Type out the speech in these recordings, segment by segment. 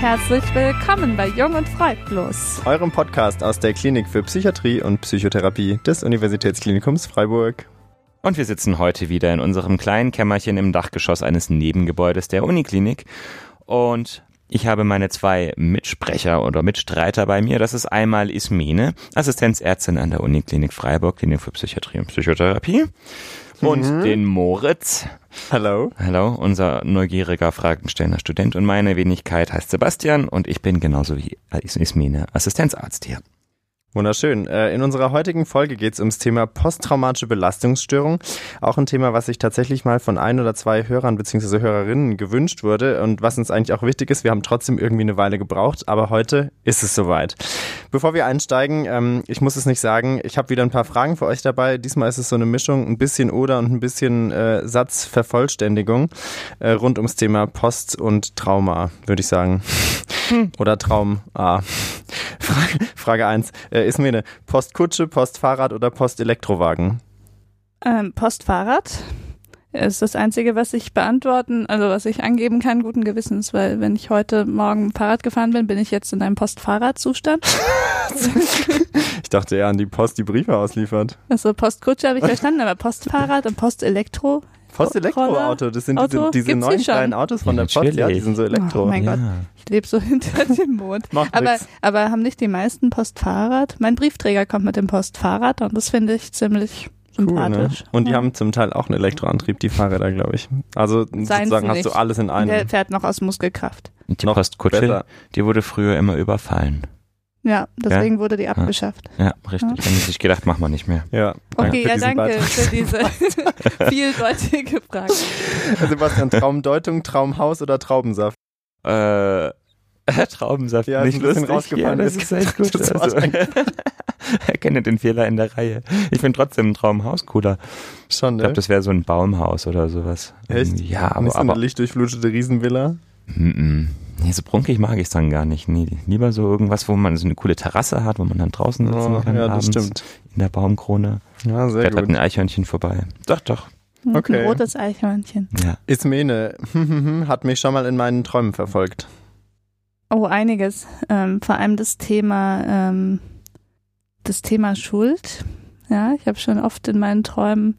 Herzlich willkommen bei Jung und Freudlos. Eurem Podcast aus der Klinik für Psychiatrie und Psychotherapie des Universitätsklinikums Freiburg. Und wir sitzen heute wieder in unserem kleinen Kämmerchen im Dachgeschoss eines Nebengebäudes der Uniklinik. Und ich habe meine zwei Mitsprecher oder Mitstreiter bei mir. Das ist einmal Ismene, Assistenzärztin an der Uniklinik Freiburg, Klinik für Psychiatrie und Psychotherapie. Und Mhm. den Moritz. Hallo. Hallo, unser neugieriger, fragenstellender Student. Und meine Wenigkeit heißt Sebastian und ich bin genauso wie Ismene Assistenzarzt hier. Wunderschön. Äh, In unserer heutigen Folge geht es ums Thema posttraumatische Belastungsstörung. Auch ein Thema, was sich tatsächlich mal von ein oder zwei Hörern bzw. Hörerinnen gewünscht wurde und was uns eigentlich auch wichtig ist. Wir haben trotzdem irgendwie eine Weile gebraucht, aber heute ist es soweit. Bevor wir einsteigen, ähm, ich muss es nicht sagen, ich habe wieder ein paar Fragen für euch dabei. Diesmal ist es so eine Mischung, ein bisschen oder und ein bisschen äh, Satzvervollständigung äh, rund ums Thema Post und Trauma, würde ich sagen. Oder Traum A. Frage, Frage 1. Äh, Ismene, Postkutsche, Postfahrrad oder Postelektrowagen? Ähm, Postfahrrad ist das Einzige, was ich beantworten, also was ich angeben kann, guten Gewissens, weil wenn ich heute Morgen Fahrrad gefahren bin, bin ich jetzt in einem Postfahrradzustand. Ich dachte eher an die Post, die Briefe ausliefert. Also Postkutsche habe ich verstanden, aber Postfahrrad und Postelektro. Postelektroauto, das sind diese, Auto? diese Gibt's die neuen kleinen Autos von Ja, der Post, ja, die natürlich. sind so Elektro. Oh mein Gott. Ja. Ich lebe so hinter dem Mond. Macht Aber, nix. aber haben nicht die meisten Postfahrrad? Mein Briefträger kommt mit dem Postfahrrad und das finde ich ziemlich Cool, ne? sympathisch. Und die Ja. haben zum Teil auch einen Elektroantrieb, die Fahrräder, glaube ich. Also sozusagen hast du alles in Der einem. fährt noch aus Muskelkraft. Und die Noch Postkutsche, besser. die wurde früher immer überfallen. Ja, deswegen wurde die abgeschafft. Ja, richtig. Ja. Haben die sich gedacht, machen wir nicht mehr. Ja. Okay, ja, danke für diese vieldeutige Frage. Sebastian, Traumdeutung, Traumhaus oder Traubensaft? Äh, Traubensaft. Ja, ist nicht lustig. rausgefallen. Ja, das ist echt gut. Das Also, erkenne den Fehler in der Reihe. Ich finde trotzdem ein Traumhaus cooler. Schon, Ich ne? glaube, das wäre so ein Baumhaus oder sowas. Echt? Ja, Nicht aber, so eine aber lichtdurchflutete Riesenvilla? mm. nee, so prunkig mag ich es dann gar nicht. Nee, lieber so irgendwas, wo man so eine coole Terrasse hat, wo man dann draußen sitzen Oh, kann ja, das abends stimmt. in der Baumkrone. Ja, sehr Fährt halt gut. ein Eichhörnchen vorbei. Doch, doch. Okay. Ein rotes Eichhörnchen. Ja. Ismene hat mich schon mal in meinen Träumen verfolgt. Oh, einiges. Ähm, vor allem das Thema, ähm, das Thema Schuld. Ja, ich habe schon oft in meinen Träumen,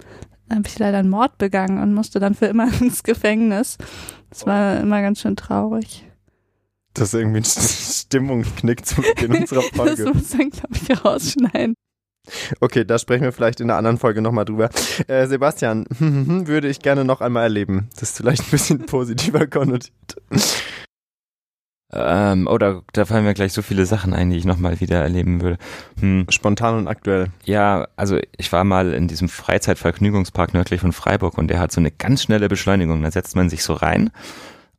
habe ich leider einen Mord begangen und musste dann für immer ins Gefängnis. Das war immer ganz schön traurig. Das ist irgendwie ein Stimmungsknick zu Beginn unserer Das Folge. muss dann, glaube ich, rausschneiden. Okay, da sprechen wir vielleicht in einer anderen Folge nochmal drüber. Äh, Sebastian, würde ich gerne noch einmal erleben. Das ist vielleicht ein bisschen positiver konnotiert. Ähm, oh, da, da fallen mir gleich so viele Sachen ein, die ich nochmal wieder erleben würde. Hm. Spontan und aktuell. Ja, also ich war mal in diesem Freizeitvergnügungspark nördlich von Freiburg und der hat so eine ganz schnelle Beschleunigung. Da setzt man sich so rein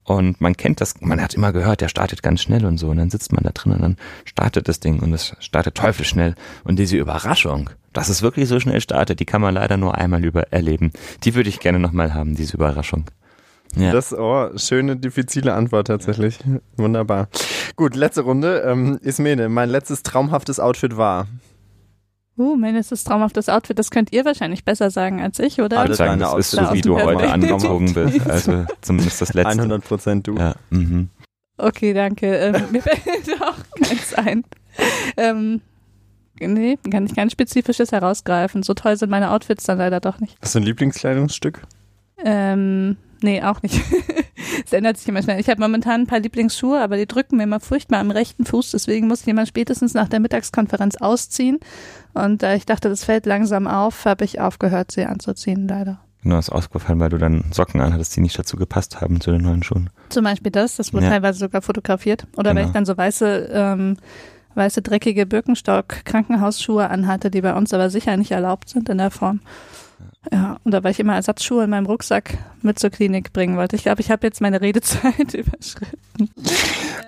und man kennt das, man hat immer gehört, der startet ganz schnell und so. Und dann sitzt man da drin und dann startet das Ding und es startet teufelsschnell. Und diese Überraschung, dass es wirklich so schnell startet, die kann man leider nur einmal über erleben. Die würde ich gerne nochmal haben, diese Überraschung. Ja. Das, oh, schöne, diffizile Antwort tatsächlich. Wunderbar. Gut, letzte Runde. Ähm, Ismene, mein letztes traumhaftes Outfit war. Uh, mein letztes traumhaftes Outfit, das könnt ihr wahrscheinlich besser sagen als ich, oder? Alle sagen, das ist so, wie du heute angezogen bist. Also zumindest das letzte. 100 Prozent du. Ja, mhm. Okay, danke. Ähm, mir fällt auch keins ein. Ähm, nee, kann ich kein spezifisches herausgreifen. So toll sind meine Outfits dann leider doch nicht. Hast du ein Lieblingskleidungsstück? Ähm, nee, auch nicht. Es ändert sich immer schnell. Ich habe momentan ein paar Lieblingsschuhe, aber die drücken mir immer furchtbar am rechten Fuß. Deswegen muss ich immer spätestens nach der Mittagskonferenz ausziehen. Und da ich dachte, das fällt langsam auf, habe ich aufgehört, sie anzuziehen, leider. Genau, ist ausgefallen, weil du dann Socken anhattest, die nicht dazu gepasst haben zu den neuen Schuhen. Zum Beispiel das, das wurde Ja. teilweise sogar fotografiert. Oder wenn Genau. ich dann so weiße, ähm, weiße dreckige Birkenstock-Krankenhausschuhe anhatte, die bei uns aber sicher nicht erlaubt sind in der Form. Ja, und da weil ich immer Ersatzschuhe in meinem Rucksack mit zur Klinik bringen wollte. Ich glaube, ich habe jetzt meine Redezeit überschritten.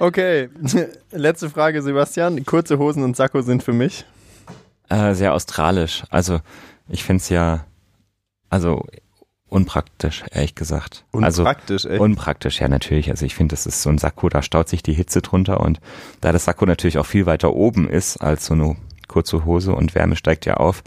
Okay, letzte Frage, Sebastian. Kurze Hosen und Sakko sind für mich. Äh, sehr australisch. Also ich find's ja, also unpraktisch, ehrlich gesagt. also Unpraktisch, echt. unpraktisch, ja natürlich. Also ich finde, das ist so ein Sakko, da staut sich die Hitze drunter und da das Sakko natürlich auch viel weiter oben ist als so eine kurze Hose und Wärme steigt ja auf,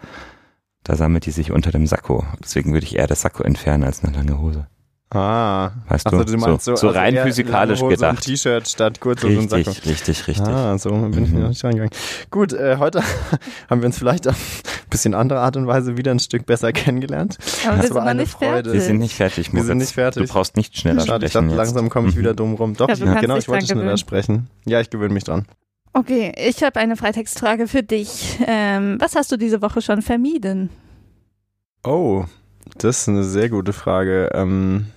da sammelt die sich unter dem Sakko. Deswegen würde ich eher das Sakko entfernen als eine lange Hose. Ah. Weißt Ach so, du? du meinst so, so, so also rein physikalisch Hose gedacht. Und T-Shirt statt Kurzhose und Sakko. Richtig, richtig, richtig. Ah, so bin ich Mhm. noch nicht reingegangen. Gut, äh, heute haben wir uns vielleicht auf ein bisschen andere Art und Weise wieder ein Stück besser kennengelernt. Aber Das wir war sind eine nicht Freude. fertig. Wir sind nicht fertig, Wir sind nicht fertig. Du brauchst nicht schneller Schade, ich sprechen dachte, jetzt. langsam komme ich Mhm. wieder dumm rum. Doch, Ja, du ich, genau, ich wollte schneller gewöhnen. sprechen. Ja, ich gewöhne mich dran. Okay, ich habe eine Freitextfrage für dich. Ähm, was hast du diese Woche schon vermieden? Oh, das ist eine sehr gute Frage. Ähm,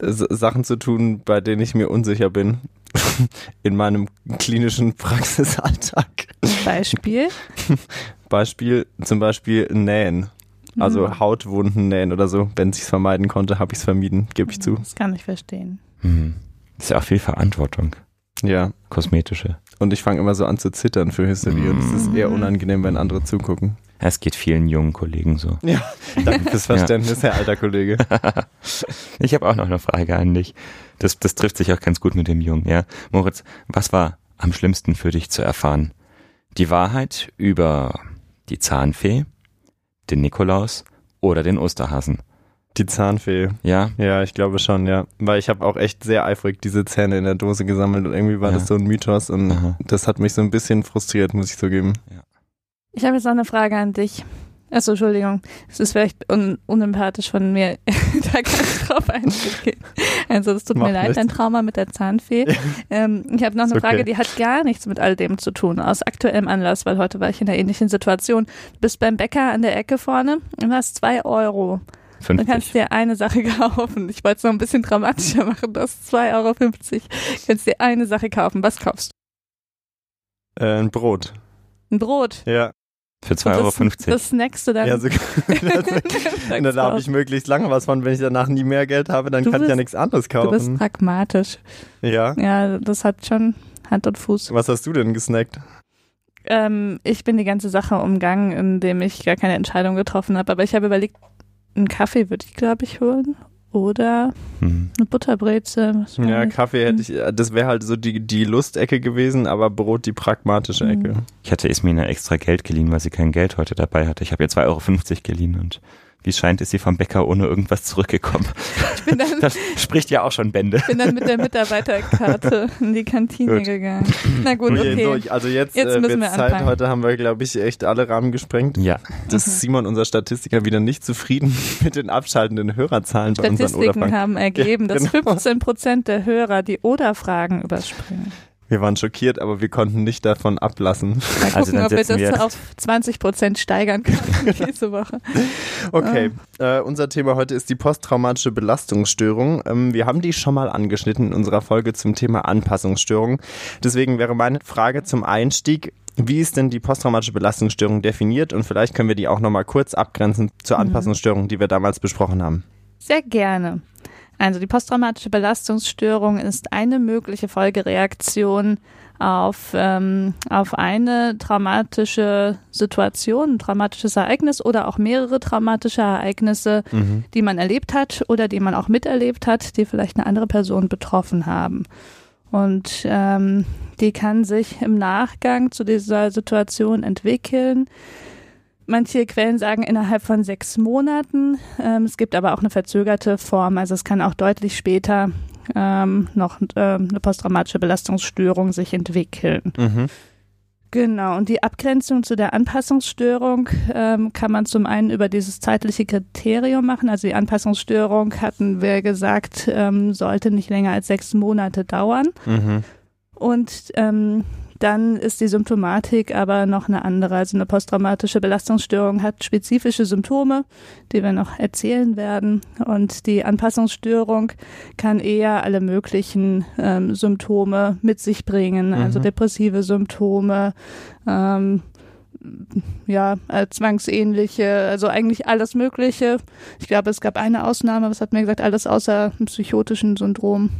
Sachen zu tun, bei denen ich mir unsicher bin. In meinem klinischen Praxisalltag. Beispiel? Beispiel, zum Beispiel Nähen. Also Mhm. Hautwunden nähen oder so. Wenn ich es vermeiden konnte, habe ich es vermieden, gebe ich zu. Das kann ich verstehen. Mhm. Das ist ja auch viel Verantwortung. Ja. Kosmetische. Und ich fange immer so an zu zittern für Hysterie. Und es ist eher Mhm. unangenehm, wenn andere zugucken. Es geht vielen jungen Kollegen so. Ja, danke fürs Verständnis, Herr alter Kollege. Ich habe auch noch eine Frage an dich. Das, das trifft sich auch ganz gut mit dem Jungen, ja. Moritz, was war am schlimmsten für dich zu erfahren? Die Wahrheit über die Zahnfee, den Nikolaus oder den Osterhasen? Die Zahnfee. Ja, Ja, ich glaube schon, ja. Weil ich habe auch echt sehr eifrig diese Zähne in der Dose gesammelt und irgendwie war Ja. das so ein Mythos und Aha. das hat mich so ein bisschen frustriert, muss ich zugeben. Ich habe jetzt noch eine Frage an dich. Achso, Entschuldigung. Es ist vielleicht un unempathisch von mir, da gar nicht drauf einzugehen. Also es tut Macht mir leid, nichts. dein Trauma mit der Zahnfee. Ähm, ich habe noch eine okay. Frage, die hat gar nichts mit all dem zu tun, aus aktuellem Anlass, weil heute war ich in einer ähnlichen Situation. Du bist beim Bäcker an der Ecke vorne und hast zwei Euro. Du 50. kannst dir eine Sache kaufen. Ich wollte es noch ein bisschen dramatischer machen. Du hast 2,50 Euro. Du kannst dir eine Sache kaufen. Was kaufst du? Äh, ein Brot. Ein Brot. Ja. Für 2,50 Euro. Das, das snackst du dann. ja so, da habe ich möglichst lange was von. Wenn ich danach nie mehr Geld habe, dann Du kann ich ja bist- nichts anderes du bist kaufen. pragmatisch. Ja. Ja, das hat schon Hand und Fuß. Was hast du denn gesnackt? Ähm, ich bin die ganze Sache umgangen, indem ich gar keine Entscheidung getroffen habe. Aber ich habe überlegt, einen Kaffee würde ich, glaube ich, holen. Oder Hm. eine Butterbreze. Ja. Kaffee hätte ich, äh, das wäre halt so die, die Lustecke gewesen, aber Brot die pragmatische Ecke. Mhm. Ich hatte Ismina extra Geld geliehen, weil sie kein Geld heute dabei hatte. Ich habe ihr 2,50 Euro geliehen und wie scheint, ist sie vom Bäcker ohne irgendwas zurückgekommen. Ich bin dann, Das spricht ja auch schon Bände. bin dann mit der Mitarbeiterkarte in die Kantine Gut. gegangen. Na gut, Okay, okay. so, also jetzt, Jetzt äh, müssen wir Zeit. anfangen. Heute haben wir, glaube ich, echt alle Rahmen gesprengt. Ja, Das Mhm. ist Simon, unser Statistiker, wieder nicht zufrieden mit den abschaltenden Hörerzahlen bei unseren Statistiken haben ergeben, Ja, dass genau. 15 Prozent der Hörer die Oder-Fragen überspringen. Wir waren schockiert, aber wir konnten nicht davon ablassen. Mal gucken, Also ob wir das wir jetzt- auf 20 Prozent steigern können diese Woche. Okay, Ah. äh, unser Thema heute ist die posttraumatische Belastungsstörung. Ähm, wir haben die schon mal angeschnitten in unserer Folge zum Thema Anpassungsstörung. Deswegen wäre meine Frage zum Einstieg, wie ist denn die posttraumatische Belastungsstörung definiert? Und vielleicht können wir die auch nochmal kurz abgrenzen zur Mhm. Anpassungsstörung, die wir damals besprochen haben. Sehr gerne. Also die posttraumatische Belastungsstörung ist eine mögliche Folgereaktion auf, ähm, auf eine traumatische Situation, ein traumatisches Ereignis oder auch mehrere traumatische Ereignisse, Mhm. die man erlebt hat oder die man auch miterlebt hat, die vielleicht eine andere Person betroffen haben. Und ähm, die kann sich im Nachgang zu dieser Situation entwickeln. Manche Quellen sagen innerhalb von sechs Monaten. Ähm, es gibt aber auch eine verzögerte Form. Also es kann auch deutlich später ähm, noch ähm, eine posttraumatische Belastungsstörung sich entwickeln. Mhm. Genau, und die Abgrenzung zu der Anpassungsstörung ähm, kann man zum einen über dieses zeitliche Kriterium machen. Also die Anpassungsstörung, hatten wir gesagt, ähm, sollte nicht länger als sechs Monate dauern. Mhm. Und ähm, dann ist die Symptomatik aber noch eine andere. Also eine posttraumatische Belastungsstörung hat spezifische Symptome, die wir noch erzählen werden. Und die Anpassungsstörung kann eher alle möglichen ähm, Symptome mit sich bringen, also Mhm. depressive Symptome, ähm, ja, äh, zwangsähnliche, also eigentlich alles Mögliche. Ich glaube, es gab eine Ausnahme, was hat mir gesagt, alles außer psychotischen Syndrom.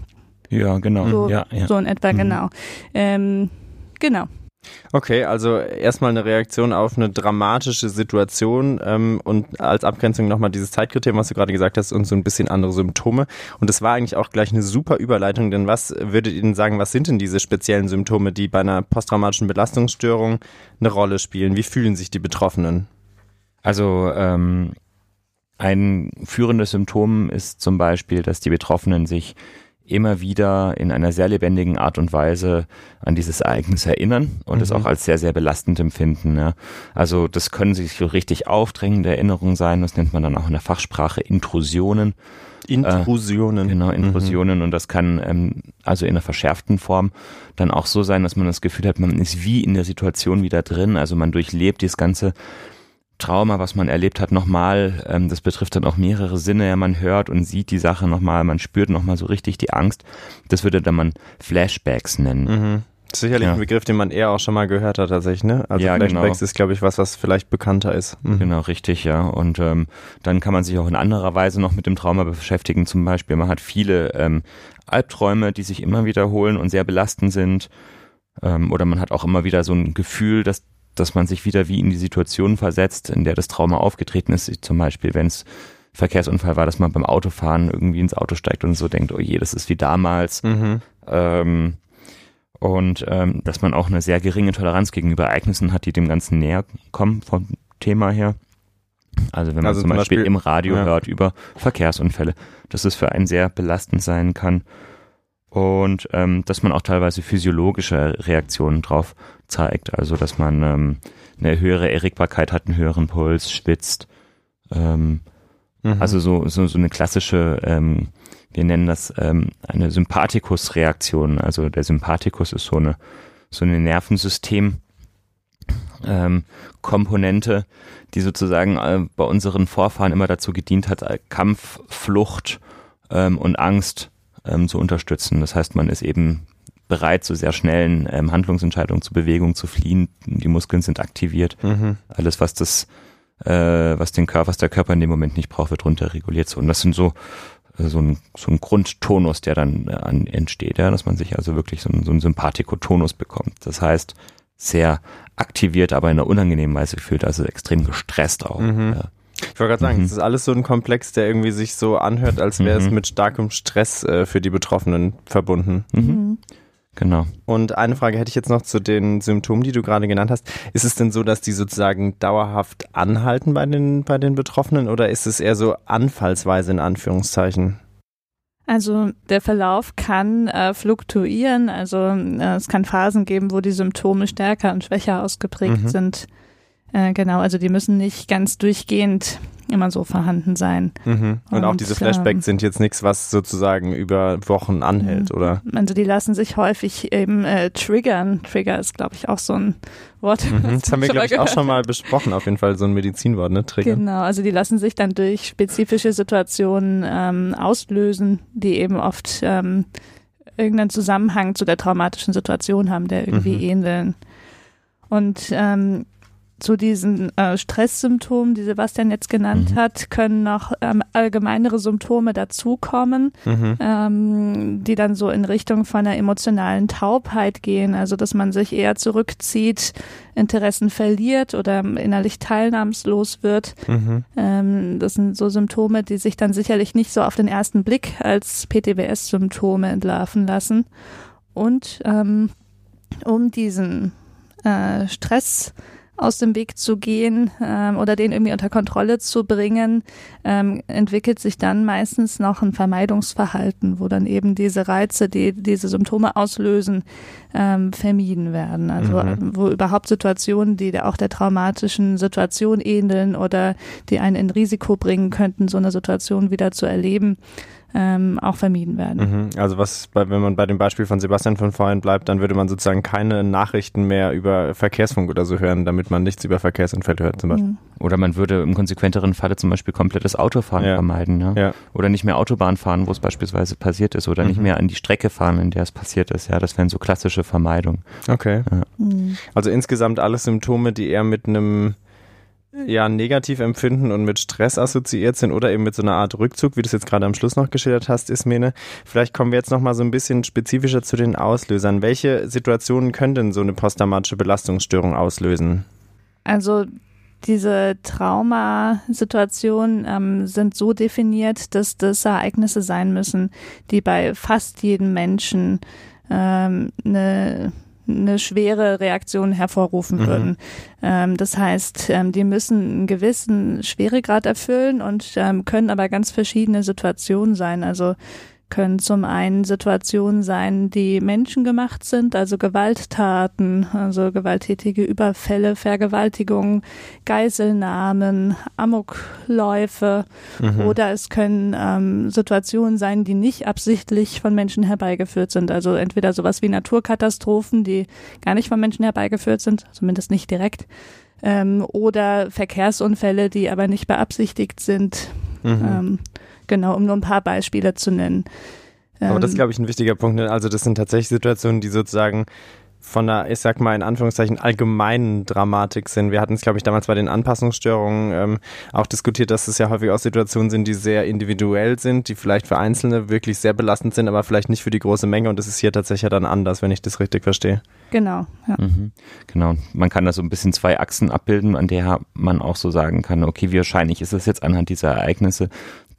ja, genau. So, ja, ja. so in etwa, Mhm. genau. Ähm, genau. Okay, also erstmal eine Reaktion auf eine dramatische Situation ähm, und als Abgrenzung nochmal dieses Zeitkriterium, was du gerade gesagt hast, und so ein bisschen andere Symptome. Und das war eigentlich auch gleich eine super Überleitung, denn was würdet ihr denn sagen, was sind denn diese speziellen Symptome, die bei einer posttraumatischen Belastungsstörung eine Rolle spielen? Wie fühlen sich die Betroffenen? Also ähm, ein führendes Symptom ist zum Beispiel, dass die Betroffenen sich immer wieder in einer sehr lebendigen Art und Weise an dieses Ereignis erinnern und mhm. es auch als sehr, sehr belastend empfinden. Ja. Also das können sich so richtig aufdrängende Erinnerungen sein, das nennt man dann auch in der Fachsprache Intrusionen. Intrusionen. Äh, genau, Intrusionen mhm. und das kann ähm, also in einer verschärften Form dann auch so sein, dass man das Gefühl hat, man ist wie in der Situation wieder drin, also man durchlebt dieses ganze Trauma, was man erlebt hat, nochmal. Ähm, das betrifft dann auch mehrere Sinne. Ja, man hört und sieht die Sache nochmal, man spürt nochmal so richtig die Angst. Das würde dann man Flashbacks nennen. Mhm. Sicherlich ja. ein Begriff, den man eher auch schon mal gehört hat tatsächlich, ne? Also ja, Flashbacks genau. ist, glaube ich, was, was vielleicht bekannter ist. Mhm. Genau, richtig, ja. Und ähm, dann kann man sich auch in anderer Weise noch mit dem Trauma beschäftigen. Zum Beispiel, man hat viele ähm, Albträume, die sich immer wiederholen und sehr belastend sind. Ähm, oder man hat auch immer wieder so ein Gefühl, dass dass man sich wieder wie in die Situation versetzt, in der das Trauma aufgetreten ist. Zum Beispiel, wenn es Verkehrsunfall war, dass man beim Autofahren irgendwie ins Auto steigt und so denkt, oh je, das ist wie damals. Mhm. Ähm, und ähm, dass man auch eine sehr geringe Toleranz gegenüber Ereignissen hat, die dem Ganzen näher kommen vom Thema her. Also wenn man also zum, Beispiel, Beispiel, im Radio ja. hört über Verkehrsunfälle, dass es für einen sehr belastend sein kann und ähm, dass man auch teilweise physiologische Reaktionen drauf zeigt, also dass man ähm, eine höhere Erregbarkeit hat, einen höheren Puls, schwitzt. Ähm, mhm. Also so, so, so eine klassische, ähm, wir nennen das ähm, eine Sympathikus-Reaktion. Also der Sympathikus ist so eine, so eine Nervensystem. Ähm, Komponente, die sozusagen äh, bei unseren Vorfahren immer dazu gedient hat, Kampf, Flucht ähm, und Angst ähm, zu unterstützen. Das heißt, man ist eben bereit, zu sehr schnellen ähm, Handlungsentscheidungen zu Bewegung zu fliehen. Die Muskeln sind aktiviert. Mhm. Alles, was das, äh, was den Körper, was der Körper in dem Moment nicht braucht, wird runter reguliert. So. Und das sind so äh, so ein, so ein Grundtonus, der dann äh, an, entsteht, ja, dass man sich also wirklich so, ein, so einen Sympathikotonus bekommt. Das heißt, sehr aktiviert, aber in einer unangenehmen Weise fühlt, also extrem gestresst auch. Mhm. Ja. Ich wollte gerade sagen, mhm. es ist alles so ein Komplex, der irgendwie sich so anhört, als wäre mhm. es mit starkem Stress äh, für die Betroffenen verbunden. Mhm. mhm. Genau. Und eine Frage hätte ich jetzt noch zu den Symptomen, die du gerade genannt hast. Ist es denn so, dass die sozusagen dauerhaft anhalten bei den, bei den Betroffenen oder ist es eher so anfallsweise in Anführungszeichen? Also der Verlauf kann äh, fluktuieren. Also äh, es kann Phasen geben, wo die Symptome stärker und schwächer ausgeprägt mhm. sind. Äh, genau, also die müssen nicht ganz durchgehend immer so vorhanden sein. Mhm. Und, und, auch diese Flashbacks ähm, sind jetzt nichts, was sozusagen über Wochen anhält, mhm. oder? Also die lassen sich häufig eben äh, triggern. Trigger ist, glaube ich, auch so ein Wort. Mhm. Das haben wir, glaube ich, auch schon mal besprochen, auf jeden Fall so ein Medizinwort, ne? Trigger. Genau, also die lassen sich dann durch spezifische Situationen ähm, auslösen, die eben oft ähm, irgendeinen Zusammenhang zu der traumatischen Situation haben, der irgendwie mhm. ähneln. Und ähm, zu diesen äh, Stresssymptomen, die Sebastian jetzt genannt mhm. hat, können noch ähm, allgemeinere Symptome dazukommen, mhm. ähm, die dann so in Richtung von einer emotionalen Taubheit gehen, also dass man sich eher zurückzieht, Interessen verliert oder innerlich teilnahmslos wird. Mhm. Ähm, das sind so Symptome, die sich dann sicherlich nicht so auf den ersten Blick als PTBS-Symptome entlarven lassen. Und ähm, um diesen äh, Stress aus dem Weg zu gehen ähm, oder den irgendwie unter Kontrolle zu bringen, ähm, entwickelt sich dann meistens noch ein Vermeidungsverhalten, wo dann eben diese Reize, die diese Symptome auslösen, ähm, vermieden werden. Also mhm. wo überhaupt Situationen, die auch der traumatischen Situation ähneln oder die einen in Risiko bringen könnten, so eine Situation wieder zu erleben, ähm, auch vermieden werden. Mhm. Also was, wenn man bei dem Beispiel von Sebastian von vorhin bleibt, dann würde man sozusagen keine Nachrichten mehr über Verkehrsfunk oder so hören, damit man nichts über Verkehrsunfälle hört zum Beispiel. Mhm. Oder man würde im konsequenteren Falle zum Beispiel komplettes Autofahren ja. vermeiden. Ja? ja? Oder nicht mehr Autobahn fahren, wo es beispielsweise passiert ist. Oder mhm. nicht mehr an die Strecke fahren, in der es passiert ist. Ja, das wären so klassische Vermeidungen. Okay. Ja. Mhm. Also insgesamt alles Symptome, die eher mit einem ja negativ empfinden und mit Stress assoziiert sind oder eben mit so einer Art Rückzug, wie du es jetzt gerade am Schluss noch geschildert hast, Ismene. Vielleicht kommen wir jetzt noch mal so ein bisschen spezifischer zu den Auslösern. Welche Situationen können denn so eine posttraumatische Belastungsstörung auslösen? Also diese Traumasituationen ähm, sind so definiert, dass das Ereignisse sein müssen, die bei fast jedem Menschen ähm, eine eine schwere Reaktion hervorrufen Mhm. würden. Ähm, das heißt, ähm, die müssen einen gewissen Schweregrad erfüllen und ähm, können aber ganz verschiedene Situationen sein. Also können zum einen Situationen sein, die menschengemacht sind, also Gewalttaten, also gewalttätige Überfälle, Vergewaltigungen, Geiselnahmen, Amokläufe Mhm. oder es können ähm, Situationen sein, die nicht absichtlich von Menschen herbeigeführt sind. Also entweder sowas wie Naturkatastrophen, die gar nicht von Menschen herbeigeführt sind, zumindest nicht direkt, ähm, oder Verkehrsunfälle, die aber nicht beabsichtigt sind. Mhm. Ähm, genau, um nur ein paar Beispiele zu nennen. Aber das ist, Ähm, glaube ich, ein wichtiger Punkt. ne? Also das sind tatsächlich Situationen, die sozusagen von einer, ich sag mal in Anführungszeichen, allgemeinen Dramatik sind. Wir hatten es, glaube ich, damals bei den Anpassungsstörungen ähm, auch diskutiert, dass es ja häufig auch Situationen sind, die sehr individuell sind, die vielleicht für Einzelne wirklich sehr belastend sind, aber vielleicht nicht für die große Menge. Und das ist hier tatsächlich ja dann anders, wenn ich das richtig verstehe. genau, ja. Mhm. Genau. Man kann da so ein bisschen zwei Achsen abbilden, an der man auch so sagen kann, okay, wie wahrscheinlich ist es jetzt anhand dieser Ereignisse,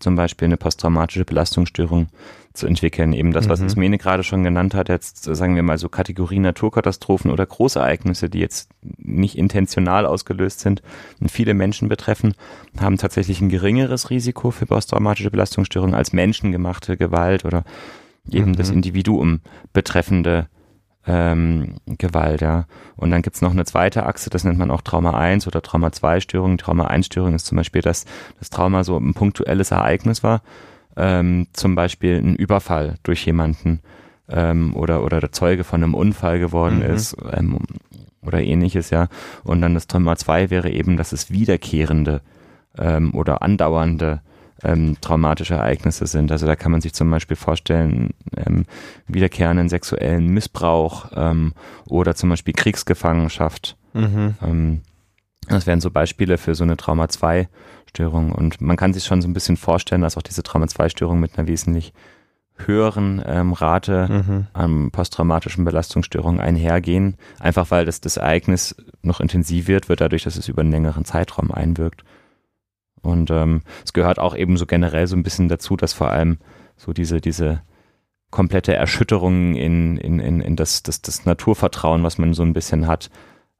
zum Beispiel eine posttraumatische Belastungsstörung zu entwickeln. Eben das, was Mhm. Ismene gerade schon genannt hat, jetzt sagen wir mal so Kategorie Naturkatastrophen oder Großereignisse, die jetzt nicht intentional ausgelöst sind und viele Menschen betreffen, haben tatsächlich ein geringeres Risiko für posttraumatische Belastungsstörungen als menschengemachte Gewalt oder eben Mhm. das Individuum betreffende ähm, Gewalt, ja. Und dann gibt's noch eine zweite Achse, das nennt man auch Trauma 1 oder Trauma 2 Störung. Trauma 1 Störung ist zum Beispiel, dass das Trauma so ein punktuelles Ereignis war, ähm, zum Beispiel ein Überfall durch jemanden ähm, oder, oder der Zeuge von einem Unfall geworden Mhm. ist ähm, oder ähnliches, ja. Und dann das Trauma 2 wäre eben, dass es wiederkehrende ähm, oder andauernde ähm, traumatische Ereignisse sind. Also da kann man sich zum Beispiel vorstellen, ähm, wiederkehrenden sexuellen Missbrauch ähm, oder zum Beispiel Kriegsgefangenschaft. Mhm. Ähm, das wären so Beispiele für so eine Trauma-2-Störung. Und man kann sich schon so ein bisschen vorstellen, dass auch diese Trauma-2-Störung mit einer wesentlich höheren ähm, Rate Mhm. an posttraumatischen Belastungsstörungen einhergehen. Einfach weil das, das Ereignis noch intensiv wird, wird dadurch, dass es über einen längeren Zeitraum einwirkt. Und ähm, es gehört auch eben so generell so ein bisschen dazu, dass vor allem so diese, diese komplette Erschütterung in, in, in, in das, das, das Naturvertrauen, was man so ein bisschen hat,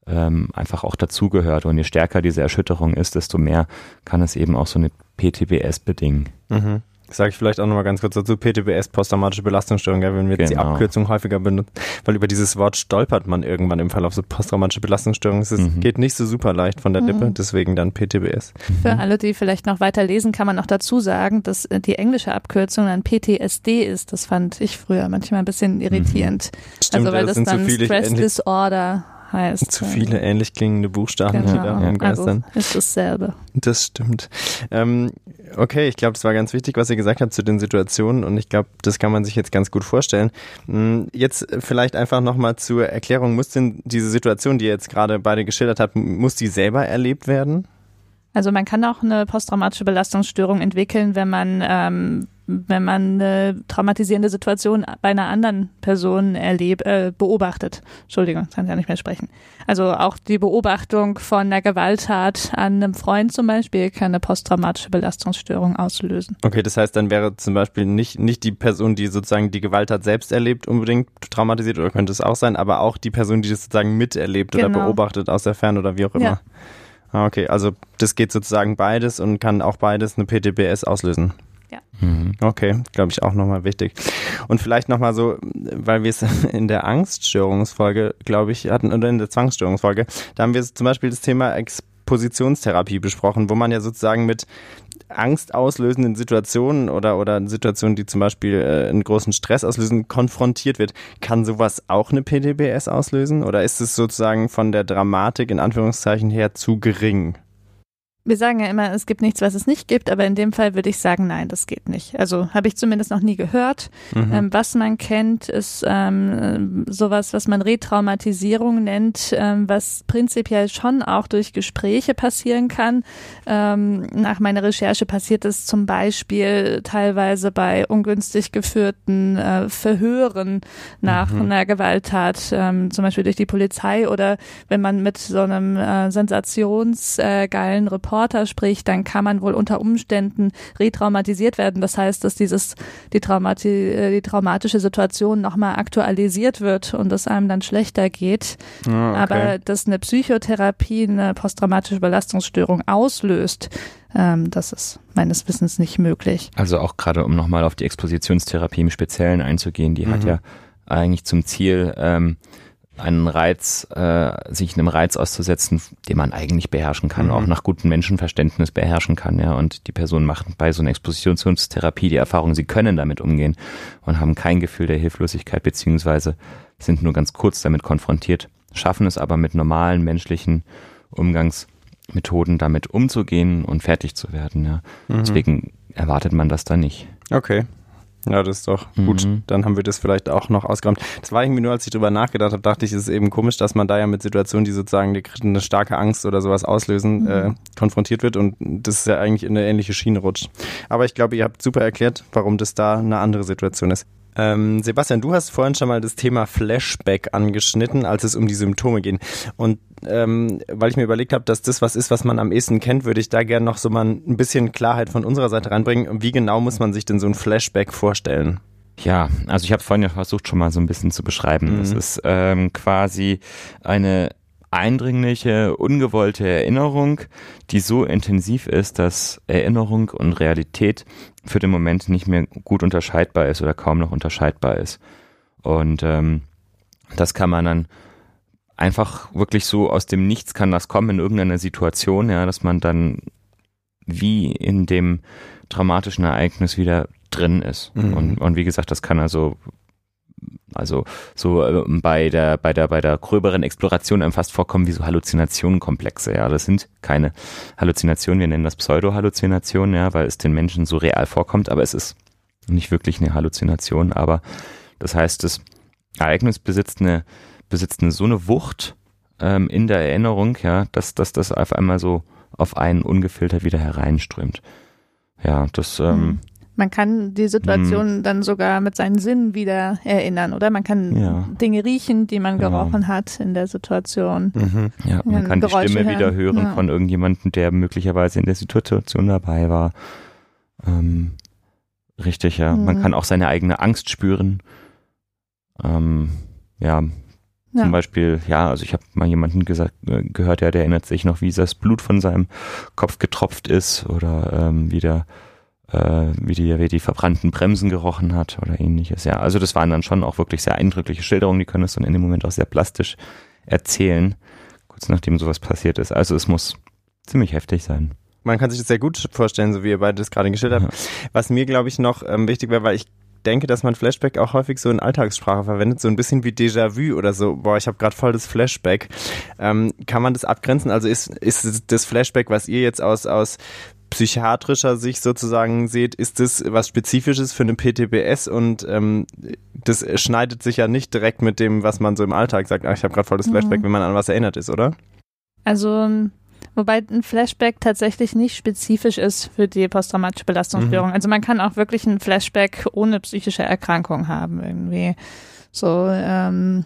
ähm, einfach auch dazugehört. Und je stärker diese Erschütterung ist, desto mehr kann es eben auch so eine PTBS bedingen. Mhm. Sage ich vielleicht auch nochmal ganz kurz dazu, PTBS, posttraumatische Belastungsstörung, ja, wenn wir jetzt die Genau. Abkürzung häufiger benutzen, weil über dieses Wort stolpert man irgendwann im Verlauf so posttraumatische Belastungsstörung. Es ist, Mhm. geht nicht so super leicht von der Mhm. Lippe, deswegen dann PTBS. Für alle, die vielleicht noch weiter lesen, kann man noch dazu sagen, dass äh, die englische Abkürzung dann PTSD ist. Das fand ich früher manchmal ein bisschen irritierend. Stimmt, also weil das das dann viele, Stress Disorder heißt. zu viele ähnlich klingende Buchstaben, Genau. Ja. umgeistern. Also ist dasselbe. Das stimmt. Ähm, okay, ich glaube, es war ganz wichtig, was ihr gesagt habt zu den Situationen und ich glaube, das kann man sich jetzt ganz gut vorstellen. Mm, Jetzt vielleicht einfach nochmal zur Erklärung, muss denn diese Situation, die ihr jetzt gerade beide geschildert habt, muss die selber erlebt werden? Also man kann auch eine posttraumatische Belastungsstörung entwickeln, wenn man ähm, wenn man eine traumatisierende Situation bei einer anderen Person erlebt, äh, beobachtet. Entschuldigung, kann ja nicht mehr sprechen. Also auch die Beobachtung von einer Gewalttat an einem Freund zum Beispiel kann eine posttraumatische Belastungsstörung auslösen. Okay, das heißt, dann wäre zum Beispiel nicht, nicht die Person, die sozusagen die Gewalttat selbst erlebt, unbedingt traumatisiert oder könnte es auch sein, aber auch die Person, die das sozusagen miterlebt oder Genau. beobachtet aus der Ferne oder wie auch immer. Ja. Ah, okay, also das geht sozusagen beides und kann auch beides eine PTBS auslösen. Mhm. Okay, glaube ich auch nochmal wichtig. Und vielleicht nochmal so, weil wir es in der Angststörungsfolge, glaube ich, hatten, oder in der Zwangsstörungsfolge, da haben wir zum Beispiel das Thema Expositionstherapie besprochen, wo man ja sozusagen mit angstauslösenden Situationen oder, oder Situationen, die zum Beispiel äh, einen großen Stress auslösen, konfrontiert wird. Kann sowas auch eine PTBS auslösen? Oder ist es sozusagen von der Dramatik in Anführungszeichen her zu gering? Wir sagen ja immer, es gibt nichts, was es nicht gibt, aber in dem Fall würde ich sagen, nein, das geht nicht. Also habe ich zumindest noch nie gehört. Mhm. Ähm, was man kennt, ist ähm, sowas, was man Retraumatisierung nennt, ähm, was prinzipiell schon auch durch Gespräche passieren kann. Ähm, nach meiner Recherche passiert es zum Beispiel teilweise bei ungünstig geführten äh, Verhören nach Mhm. einer Gewalttat, ähm, zum Beispiel durch die Polizei oder wenn man mit so einem äh, sensationsgeilen Reporter Reporter spricht, dann kann man wohl unter Umständen retraumatisiert werden. Das heißt, dass dieses die, Traumati äh, die traumatische Situation nochmal aktualisiert wird und es einem dann schlechter geht. Ah, okay. Aber dass eine Psychotherapie eine posttraumatische Belastungsstörung auslöst, ähm, das ist meines Wissens nicht möglich. Also auch gerade, um nochmal auf die Expositionstherapie im Speziellen einzugehen, die mhm. hat ja eigentlich zum Ziel, ähm, einen Reiz, äh, sich einem Reiz auszusetzen, den man eigentlich beherrschen kann, mhm. auch nach gutem Menschenverständnis beherrschen kann, ja. Und die Person macht bei so einer Expositionstherapie die Erfahrung, sie können damit umgehen und haben kein Gefühl der Hilflosigkeit, beziehungsweise sind nur ganz kurz damit konfrontiert, schaffen es aber mit normalen menschlichen Umgangsmethoden damit umzugehen und fertig zu werden, ja. Mhm. Deswegen erwartet man das da nicht. Okay. Ja, das ist doch gut. Mhm. Dann haben wir das vielleicht auch noch ausgeräumt. Das war irgendwie nur, als ich drüber nachgedacht habe, dachte ich, es ist eben komisch, dass man da ja mit Situationen, die sozusagen eine starke Angst oder sowas auslösen, mhm. äh, konfrontiert wird und das ist ja eigentlich in eine ähnliche Schiene rutscht. Aber ich glaube, ihr habt super erklärt, warum das da eine andere Situation ist. Ähm, Sebastian, du hast vorhin schon mal das Thema Flashback angeschnitten, als es um die Symptome ging. Und ähm, weil ich mir überlegt habe, dass das was ist, was man am ehesten kennt, würde ich da gerne noch so mal ein bisschen Klarheit von unserer Seite reinbringen. Wie genau muss man sich denn so ein Flashback vorstellen? Ja, also ich habe vorhin ja versucht schon mal so ein bisschen zu beschreiben. Es mhm. ist ähm, quasi eine eindringliche, ungewollte Erinnerung, die so intensiv ist, dass Erinnerung und Realität für den Moment nicht mehr gut unterscheidbar ist oder kaum noch unterscheidbar ist. Und ähm, das kann man dann einfach wirklich so aus dem Nichts kann das kommen in irgendeiner Situation, ja, dass man dann wie in dem dramatischen Ereignis wieder drin ist. Mhm. Und, und wie gesagt, das kann also also so äh, bei der bei der bei der gröberen Exploration einem fast vorkommen wie so Halluzinationenkomplexe. Ja, das sind keine Halluzinationen. Wir nennen das Pseudo-Halluzinationen, ja, weil es den Menschen so real vorkommt, aber es ist nicht wirklich eine Halluzination. Aber das heißt, das Ereignis besitzt eine besitzt eine so eine Wucht ähm, in der Erinnerung, ja, dass, dass das auf einmal so auf einen ungefiltert wieder hereinströmt. Ja, das ähm, mhm. Man kann die Situation mhm. dann sogar mit seinen Sinnen wieder erinnern, oder? Man kann ja. Dinge riechen, die man gerochen ja. hat in der Situation. Mhm. Ja, man kann Geräusche die Stimme hören. wieder hören ja. von irgendjemandem, der möglicherweise in der Situation dabei war. Ähm, richtig, ja. Mhm. Man kann auch seine eigene Angst spüren. Ähm, ja, zum Beispiel, ja, also ich habe mal jemanden gesagt, äh, gehört, ja, der erinnert sich noch, wie das Blut von seinem Kopf getropft ist oder ähm, wie der äh, wie, die, wie die verbrannten Bremsen gerochen hat oder ähnliches. Ja, also das waren dann schon auch wirklich sehr eindrückliche Schilderungen, die können es dann in dem Moment auch sehr plastisch erzählen, kurz nachdem sowas passiert ist. Also es muss ziemlich heftig sein. Man kann sich das sehr gut vorstellen, so wie ihr beide das gerade geschildert habt. Ja. Was mir, glaube ich, noch ähm, wichtig wäre, weil ich denke, dass man Flashback auch häufig so in Alltagssprache verwendet, so ein bisschen wie Déjà-vu oder so. Boah, ich habe gerade voll das Flashback. Ähm, kann man das abgrenzen? Also ist, ist das Flashback, was ihr jetzt aus, aus psychiatrischer Sicht sozusagen seht, ist das was Spezifisches für eine PTBS und ähm, das schneidet sich ja nicht direkt mit dem, was man so im Alltag sagt. Ach, ich habe gerade voll das Flashback, mhm. wenn man an was erinnert ist, oder? Also Wobei ein Flashback tatsächlich nicht spezifisch ist für die posttraumatische Belastungsstörung. Mhm. Also man kann auch wirklich ein Flashback ohne psychische Erkrankung haben irgendwie. So, ähm,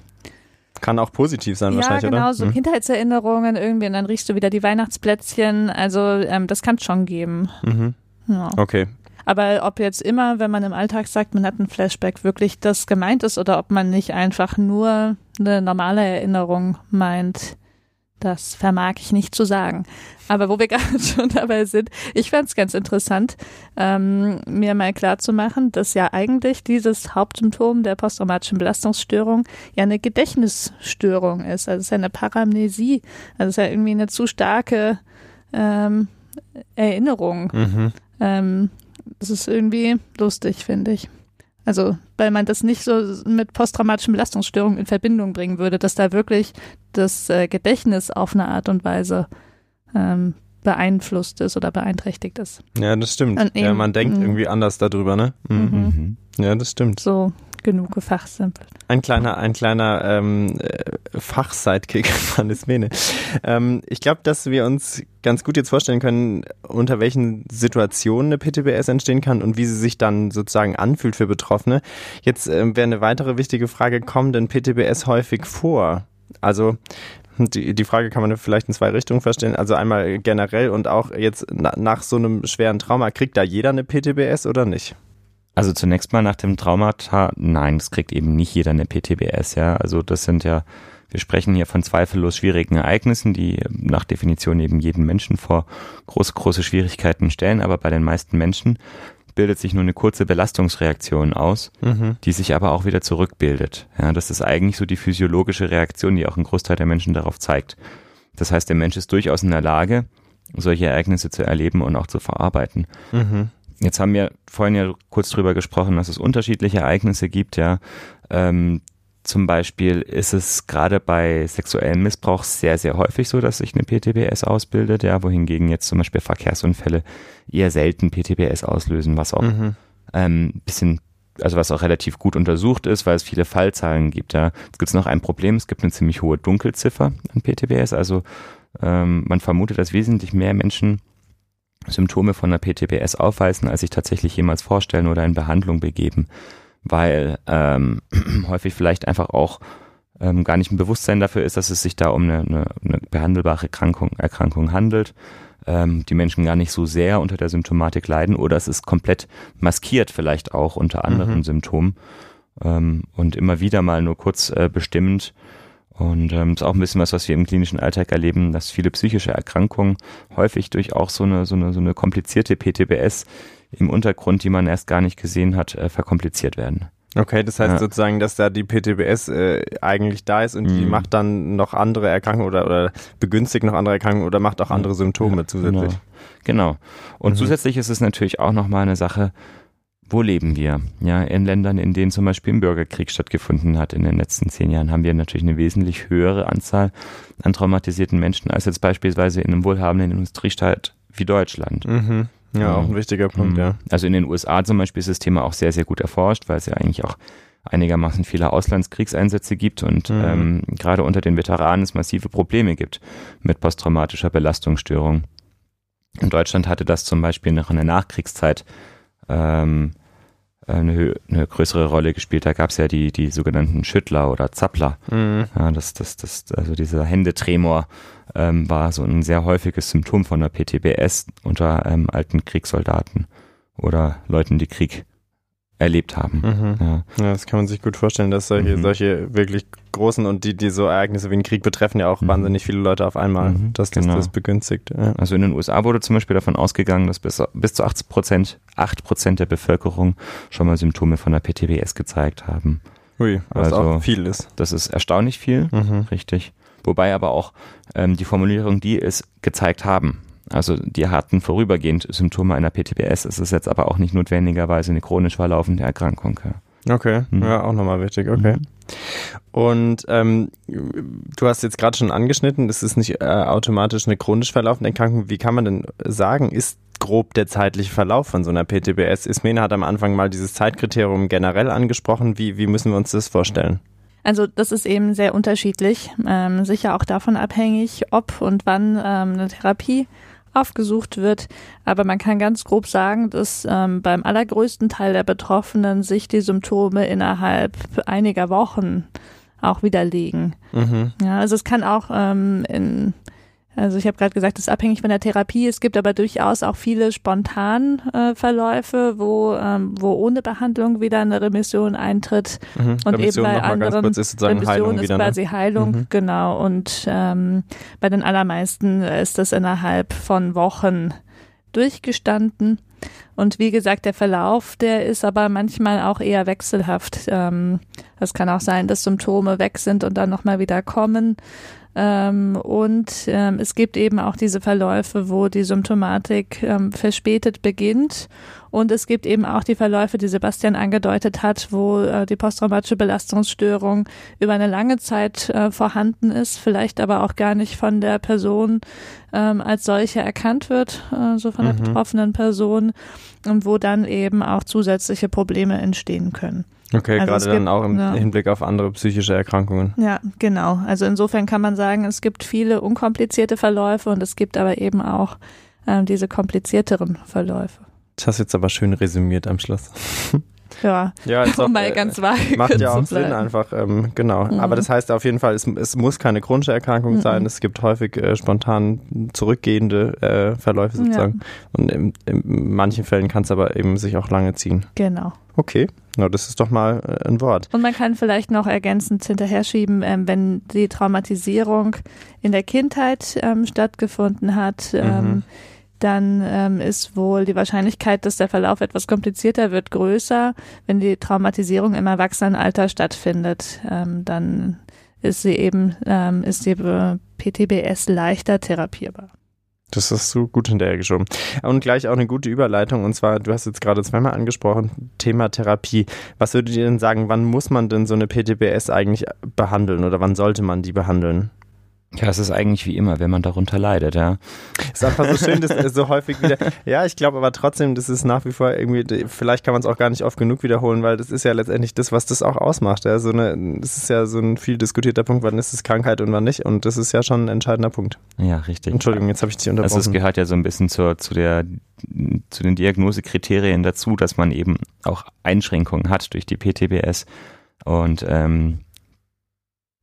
kann auch positiv sein ja, wahrscheinlich, genau, oder? Ja, genau, so hm. Kindheitserinnerungen irgendwie und dann riechst du wieder die Weihnachtsplätzchen. Also ähm, das kann es schon geben. Mhm. Ja. Okay. Aber ob jetzt immer, wenn man im Alltag sagt, man hat ein Flashback, wirklich das gemeint ist oder ob man nicht einfach nur eine normale Erinnerung meint, das vermag ich nicht zu sagen. Aber wo wir gerade schon dabei sind, ich fand es ganz interessant, ähm, mir mal klar zu machen, dass ja eigentlich dieses Hauptsymptom der posttraumatischen Belastungsstörung ja eine Gedächtnisstörung ist. Also es ist ja eine Paramnesie. Also es ist ja irgendwie eine zu starke ähm, Erinnerung. Mhm. Ähm, das ist irgendwie lustig, finde ich. Also, weil man das nicht so mit posttraumatischen Belastungsstörungen in Verbindung bringen würde, dass da wirklich das äh, Gedächtnis auf eine Art und Weise ähm, beeinflusst ist oder beeinträchtigt ist. Ja, das stimmt. ja, man denkt mhm. irgendwie anders darüber, ne? Mhm. Mhm. Ja, das stimmt. So genug gefachsimpelt. Ein kleiner, ein kleiner ähm, äh, Fachsidekick von Ismene. Ähm, ich glaube, dass wir uns ganz gut jetzt vorstellen können, unter welchen Situationen eine PTBS entstehen kann und wie sie sich dann sozusagen anfühlt für Betroffene. Jetzt ähm, wäre eine weitere wichtige Frage, kommen denn PTBS häufig vor? Also die, die Frage kann man vielleicht in zwei Richtungen verstehen. Also einmal generell und auch jetzt na, nach so einem schweren Trauma, kriegt da jeder eine PTBS oder nicht? Also zunächst mal nach dem Traumata, nein, das kriegt eben nicht jeder eine PTBS, ja. Also das sind ja, wir sprechen hier von zweifellos schwierigen Ereignissen, die nach Definition eben jeden Menschen vor große, große Schwierigkeiten stellen, aber bei den meisten Menschen bildet sich nur eine kurze Belastungsreaktion aus, mhm. die sich aber auch wieder zurückbildet. Ja, das ist eigentlich so die physiologische Reaktion, die auch ein Großteil der Menschen darauf zeigt. Das heißt, der Mensch ist durchaus in der Lage, solche Ereignisse zu erleben und auch zu verarbeiten. Mhm. Jetzt haben wir vorhin ja kurz drüber gesprochen, dass es unterschiedliche Ereignisse gibt, ja. Ähm, zum Beispiel ist es gerade bei sexuellem Missbrauch sehr, sehr häufig so, dass sich eine PTBS ausbildet, ja, wohingegen jetzt zum Beispiel Verkehrsunfälle eher selten PTBS auslösen, was auch mhm. ähm, bisschen also was auch relativ gut untersucht ist, weil es viele Fallzahlen gibt. Ja. Jetzt gibt es noch ein Problem, es gibt eine ziemlich hohe Dunkelziffer an PTBS, also ähm, man vermutet, dass wesentlich mehr Menschen Symptome von der PTBS aufweisen, als sich tatsächlich jemals vorstellen oder in Behandlung begeben weil ähm, häufig vielleicht einfach auch ähm, gar nicht ein Bewusstsein dafür ist, dass es sich da um eine, eine, eine behandelbare Erkrankung, Erkrankung handelt, ähm, die Menschen gar nicht so sehr unter der Symptomatik leiden oder es ist komplett maskiert vielleicht auch unter anderen mhm. Symptomen ähm, und immer wieder mal nur kurz äh, bestimmend und ähm, ist auch ein bisschen was, was wir im klinischen Alltag erleben, dass viele psychische Erkrankungen häufig durch auch so eine, so eine, so eine komplizierte PTBS im Untergrund, die man erst gar nicht gesehen hat, äh, verkompliziert werden. Okay, das heißt ja. sozusagen, dass da die PTBS äh, eigentlich da ist und mhm. die macht dann noch andere Erkrankungen oder, oder begünstigt noch andere Erkrankungen oder macht auch andere Symptome ja, zusätzlich. Genau. genau. Und mhm. zusätzlich ist es natürlich auch nochmal eine Sache, wo leben wir? Ja, in Ländern, in denen zum Beispiel ein Bürgerkrieg stattgefunden hat in den letzten zehn Jahren, haben wir natürlich eine wesentlich höhere Anzahl an traumatisierten Menschen als jetzt beispielsweise in einem wohlhabenden Industriestaat wie Deutschland. Mhm. Ja, auch ein wichtiger Punkt, mhm. ja. Also in den USA zum Beispiel ist das Thema auch sehr, sehr gut erforscht, weil es ja eigentlich auch einigermaßen viele Auslandskriegseinsätze gibt und mhm. ähm, gerade unter den Veteranen es massive Probleme gibt mit posttraumatischer Belastungsstörung. In Deutschland hatte das zum Beispiel noch in der Nachkriegszeit ähm, eine, eine größere Rolle gespielt. Da gab es ja die, die sogenannten Schüttler oder Zappler. Mhm. Ja, das, das, das, also dieser Händetremor ähm, war so ein sehr häufiges Symptom von der PTBS unter ähm, alten Kriegssoldaten oder Leuten, die Krieg erlebt haben. Mhm. Ja. ja. das kann man sich gut vorstellen, dass solche, mhm. solche wirklich großen und die, die so Ereignisse wie einen Krieg betreffen, ja auch mhm. wahnsinnig viele Leute auf einmal, mhm. dass das, genau. das begünstigt. Ja. Also in den USA wurde zum Beispiel davon ausgegangen, dass bis, bis zu 80 Prozent, 8 Prozent der Bevölkerung schon mal Symptome von der PTBS gezeigt haben. Ui, was also, auch viel ist. Das ist erstaunlich viel, mhm. richtig. Wobei aber auch ähm, die Formulierung, die es gezeigt haben, also die hatten vorübergehend Symptome einer PTBS. Es ist jetzt aber auch nicht notwendigerweise eine chronisch verlaufende Erkrankung. Okay, mhm. ja, auch nochmal wichtig, okay. Mhm. Und ähm, du hast jetzt gerade schon angeschnitten, es ist nicht äh, automatisch eine chronisch verlaufende Erkrankung. Wie kann man denn sagen, ist grob der zeitliche Verlauf von so einer PTBS? Ismene hat am Anfang mal dieses Zeitkriterium generell angesprochen. Wie, wie müssen wir uns das vorstellen? Also das ist eben sehr unterschiedlich, ähm, sicher auch davon abhängig, ob und wann ähm, eine Therapie aufgesucht wird. Aber man kann ganz grob sagen, dass ähm, beim allergrößten Teil der Betroffenen sich die Symptome innerhalb einiger Wochen auch widerlegen. Mhm. Ja, also es kann auch ähm, in also ich habe gerade gesagt, es ist abhängig von der Therapie. Es gibt aber durchaus auch viele Spontanverläufe, äh, wo, ähm, wo ohne Behandlung wieder eine Remission eintritt. Mhm. Und Remission eben bei anderen kurz, ist Remission Heilung ist wieder, ne? quasi ne? Heilung, mhm. genau. Und ähm, bei den allermeisten ist das innerhalb von Wochen durchgestanden. Und wie gesagt, der Verlauf, der ist aber manchmal auch eher wechselhaft. Ähm, es kann auch sein, dass Symptome weg sind und dann nochmal wieder kommen. Ähm, und ähm, es gibt eben auch diese Verläufe, wo die Symptomatik ähm, verspätet beginnt. Und es gibt eben auch die Verläufe, die Sebastian angedeutet hat, wo äh, die posttraumatische Belastungsstörung über eine lange Zeit äh, vorhanden ist, vielleicht aber auch gar nicht von der Person als solche erkannt wird, äh, so von der mhm. betroffenen Person, und wo dann eben auch zusätzliche Probleme entstehen können. Okay, also gerade dann auch im ja. Hinblick auf andere psychische Erkrankungen. Ja, genau. Also insofern kann man sagen, es gibt viele unkomplizierte Verläufe und es gibt aber eben auch ähm, diese komplizierteren Verläufe. Das hast du jetzt aber schön resümiert am Schluss. Ja, ja um auch, mal äh, ganz vage Macht ja auch Sinn einfach, ähm, genau. Mhm. Aber das heißt auf jeden Fall, es, es muss keine chronische Erkrankung mhm. sein. Es gibt häufig äh, spontan zurückgehende äh, Verläufe sozusagen. Ja. Und in, in manchen Fällen kann es aber eben sich auch lange ziehen. Genau. Okay, na, das ist doch mal äh, ein Wort. Und man kann vielleicht noch ergänzend hinterher schieben, ähm, wenn die Traumatisierung in der Kindheit ähm, stattgefunden hat, mhm. ähm, dann ähm, ist wohl die Wahrscheinlichkeit, dass der Verlauf etwas komplizierter wird, größer. Wenn die Traumatisierung im Erwachsenenalter stattfindet, dann ist sie eben, ähm, ist die PTBS leichter therapierbar. Das hast du gut hinterhergeschoben. Und gleich auch eine gute Überleitung. Und zwar, du hast jetzt gerade zweimal angesprochen, Thema Therapie. Was würdet ihr denn sagen, wann muss man denn so eine PTBS eigentlich behandeln oder wann sollte man die behandeln? Ja, es ist eigentlich wie immer, wenn man darunter leidet, ja. Ist einfach so schön, dass so häufig wieder. Ja, ich glaube aber trotzdem, das ist nach wie vor irgendwie, vielleicht kann man es auch gar nicht oft genug wiederholen, weil das ist ja letztendlich das, was das auch ausmacht. Ja, so eine, das ist ja so ein viel diskutierter Punkt, wann ist es Krankheit und wann nicht. Und das ist ja schon ein entscheidender Punkt. Ja, richtig. Entschuldigung, jetzt habe ich dich unterbrochen. Also es gehört ja so ein bisschen zur, zu der, zu den Diagnosekriterien dazu, dass man eben auch Einschränkungen hat durch die PTBS. Und ähm,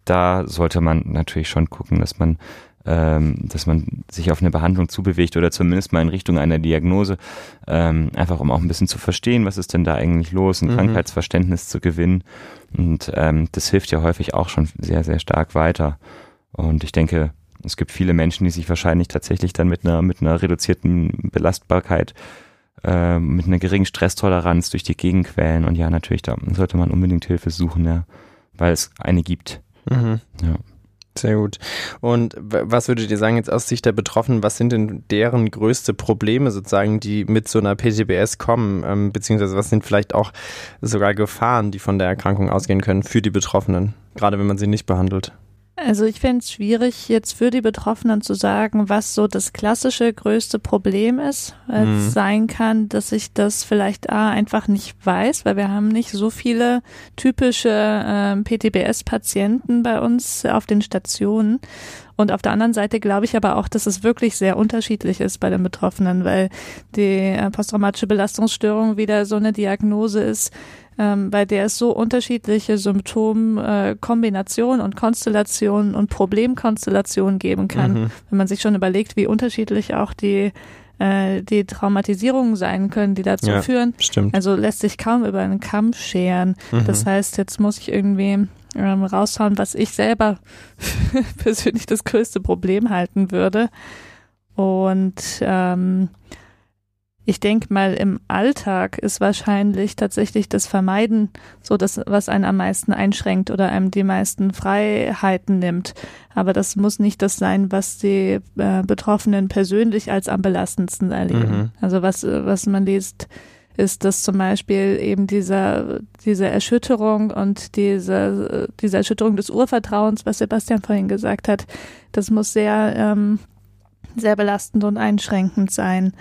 da sollte man natürlich schon gucken, dass man ähm, dass man sich auf eine Behandlung zubewegt oder zumindest mal in Richtung einer Diagnose, ähm, einfach um auch ein bisschen zu verstehen, was ist denn da eigentlich los, ein mhm. Krankheitsverständnis zu gewinnen. Und ähm, das hilft ja häufig auch schon sehr, sehr stark weiter. Und ich denke, es gibt viele Menschen, die sich wahrscheinlich tatsächlich dann mit einer, mit einer reduzierten Belastbarkeit, äh, mit einer geringen Stresstoleranz durch die Gegend quälen. Und ja, natürlich, da sollte man unbedingt Hilfe suchen, ja, weil es eine gibt. Mhm. Ja. Sehr gut. Und was würdet ihr sagen jetzt aus Sicht der Betroffenen, was sind denn deren größte Probleme sozusagen, die mit so einer PTBS kommen, ähm, beziehungsweise was sind vielleicht auch sogar Gefahren, die von der Erkrankung ausgehen können für die Betroffenen, gerade wenn man sie nicht behandelt? Also ich fände es schwierig, jetzt für die Betroffenen zu sagen, was so das klassische größte Problem ist. Es mhm. sein kann, dass ich das vielleicht A einfach nicht weiß, weil wir haben nicht so viele typische äh, PTBS-Patienten bei uns auf den Stationen. Und auf der anderen Seite glaube ich aber auch, dass es wirklich sehr unterschiedlich ist bei den Betroffenen, weil die äh, posttraumatische Belastungsstörung wieder so eine Diagnose ist, ähm, bei der es so unterschiedliche Symptomkombinationen äh, und Konstellationen und Problemkonstellationen geben kann, mhm. wenn man sich schon überlegt, wie unterschiedlich auch die äh, die Traumatisierungen sein können, die dazu ja, führen. Stimmt. Also lässt sich kaum über einen Kamm scheren. Mhm. Das heißt, jetzt muss ich irgendwie ähm, raushauen, was ich selber persönlich das größte Problem halten würde. Und ähm, ich denke mal, im Alltag ist wahrscheinlich tatsächlich das Vermeiden so das, was einen am meisten einschränkt oder einem die meisten Freiheiten nimmt. Aber das muss nicht das sein, was die äh, Betroffenen persönlich als am belastendsten erleben. Mhm. Also was, was man liest, ist das zum Beispiel eben dieser, diese Erschütterung und diese, diese Erschütterung des Urvertrauens, was Sebastian vorhin gesagt hat. Das muss sehr, ähm, sehr belastend und einschränkend sein.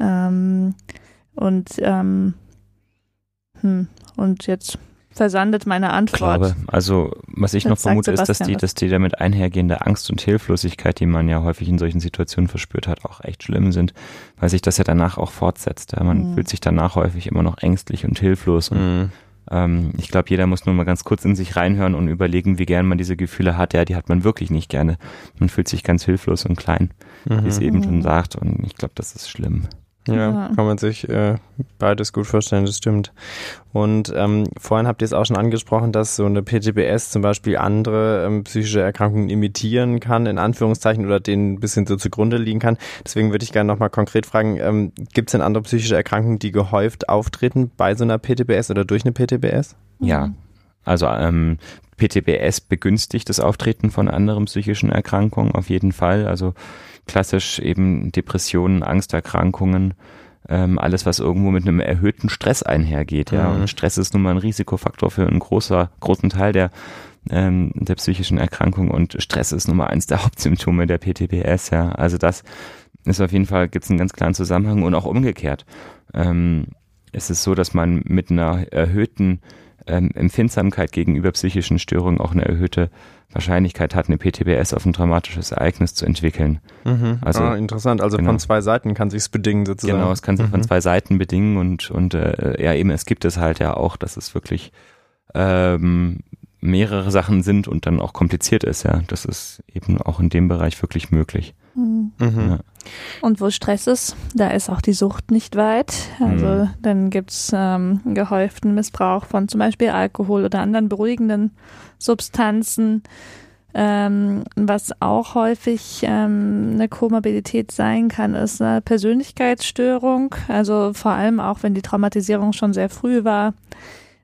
Ähm, und, ähm, hm, und jetzt versandet meine Antwort. Glaube, also was ich noch vermute, ist, dass die, dass die damit einhergehende Angst und Hilflosigkeit, die man ja häufig in solchen Situationen verspürt hat, auch echt schlimm sind, weil sich das ja danach auch fortsetzt. Ja? Man mhm. fühlt sich danach häufig immer noch ängstlich und hilflos und mhm. ähm, ich glaube, jeder muss nur mal ganz kurz in sich reinhören und überlegen, wie gern man diese Gefühle hat. Ja, die hat man wirklich nicht gerne. Man fühlt sich ganz hilflos und klein, mhm. wie es eben schon mhm. sagt und ich glaube, das ist schlimm. Ja, kann man sich äh, beides gut vorstellen, das stimmt. Und ähm, vorhin habt ihr es auch schon angesprochen, dass so eine PTBS zum Beispiel andere ähm, psychische Erkrankungen imitieren kann, in Anführungszeichen, oder denen ein bisschen so zugrunde liegen kann. Deswegen würde ich gerne nochmal konkret fragen, ähm, gibt es denn andere psychische Erkrankungen, die gehäuft auftreten bei so einer PTBS oder durch eine PTBS? Ja, also ähm, PTBS begünstigt das Auftreten von anderen psychischen Erkrankungen auf jeden Fall. Also klassisch eben Depressionen, Angsterkrankungen, ähm, alles, was irgendwo mit einem erhöhten Stress einhergeht. Ja, mhm. und Stress ist nun mal ein Risikofaktor für einen großer, großen Teil der ähm, der psychischen Erkrankung und Stress ist nun mal eins der Hauptsymptome der PTBS. Ja, also das ist auf jeden Fall gibt es einen ganz klaren Zusammenhang und auch umgekehrt. Ähm, es ist so, dass man mit einer erhöhten ähm, Empfindsamkeit gegenüber psychischen Störungen auch eine erhöhte Wahrscheinlichkeit hat, eine PTBS auf ein traumatisches Ereignis zu entwickeln. Mhm. Also ah, interessant. Also genau. von zwei Seiten kann sich's bedingen sozusagen. Genau, es kann sich mhm. von zwei Seiten bedingen und und äh, ja eben es gibt es halt ja auch, dass es wirklich ähm, mehrere Sachen sind und dann auch kompliziert ist. Ja, das ist eben auch in dem Bereich wirklich möglich. Mhm. mhm. Ja. Und wo Stress ist, da ist auch die Sucht nicht weit. Also mhm. dann gibt's ähm, gehäuften Missbrauch von zum Beispiel Alkohol oder anderen beruhigenden Substanzen. Ähm, was auch häufig ähm, eine Komorbidität sein kann, ist eine Persönlichkeitsstörung. Also vor allem auch, wenn die Traumatisierung schon sehr früh war,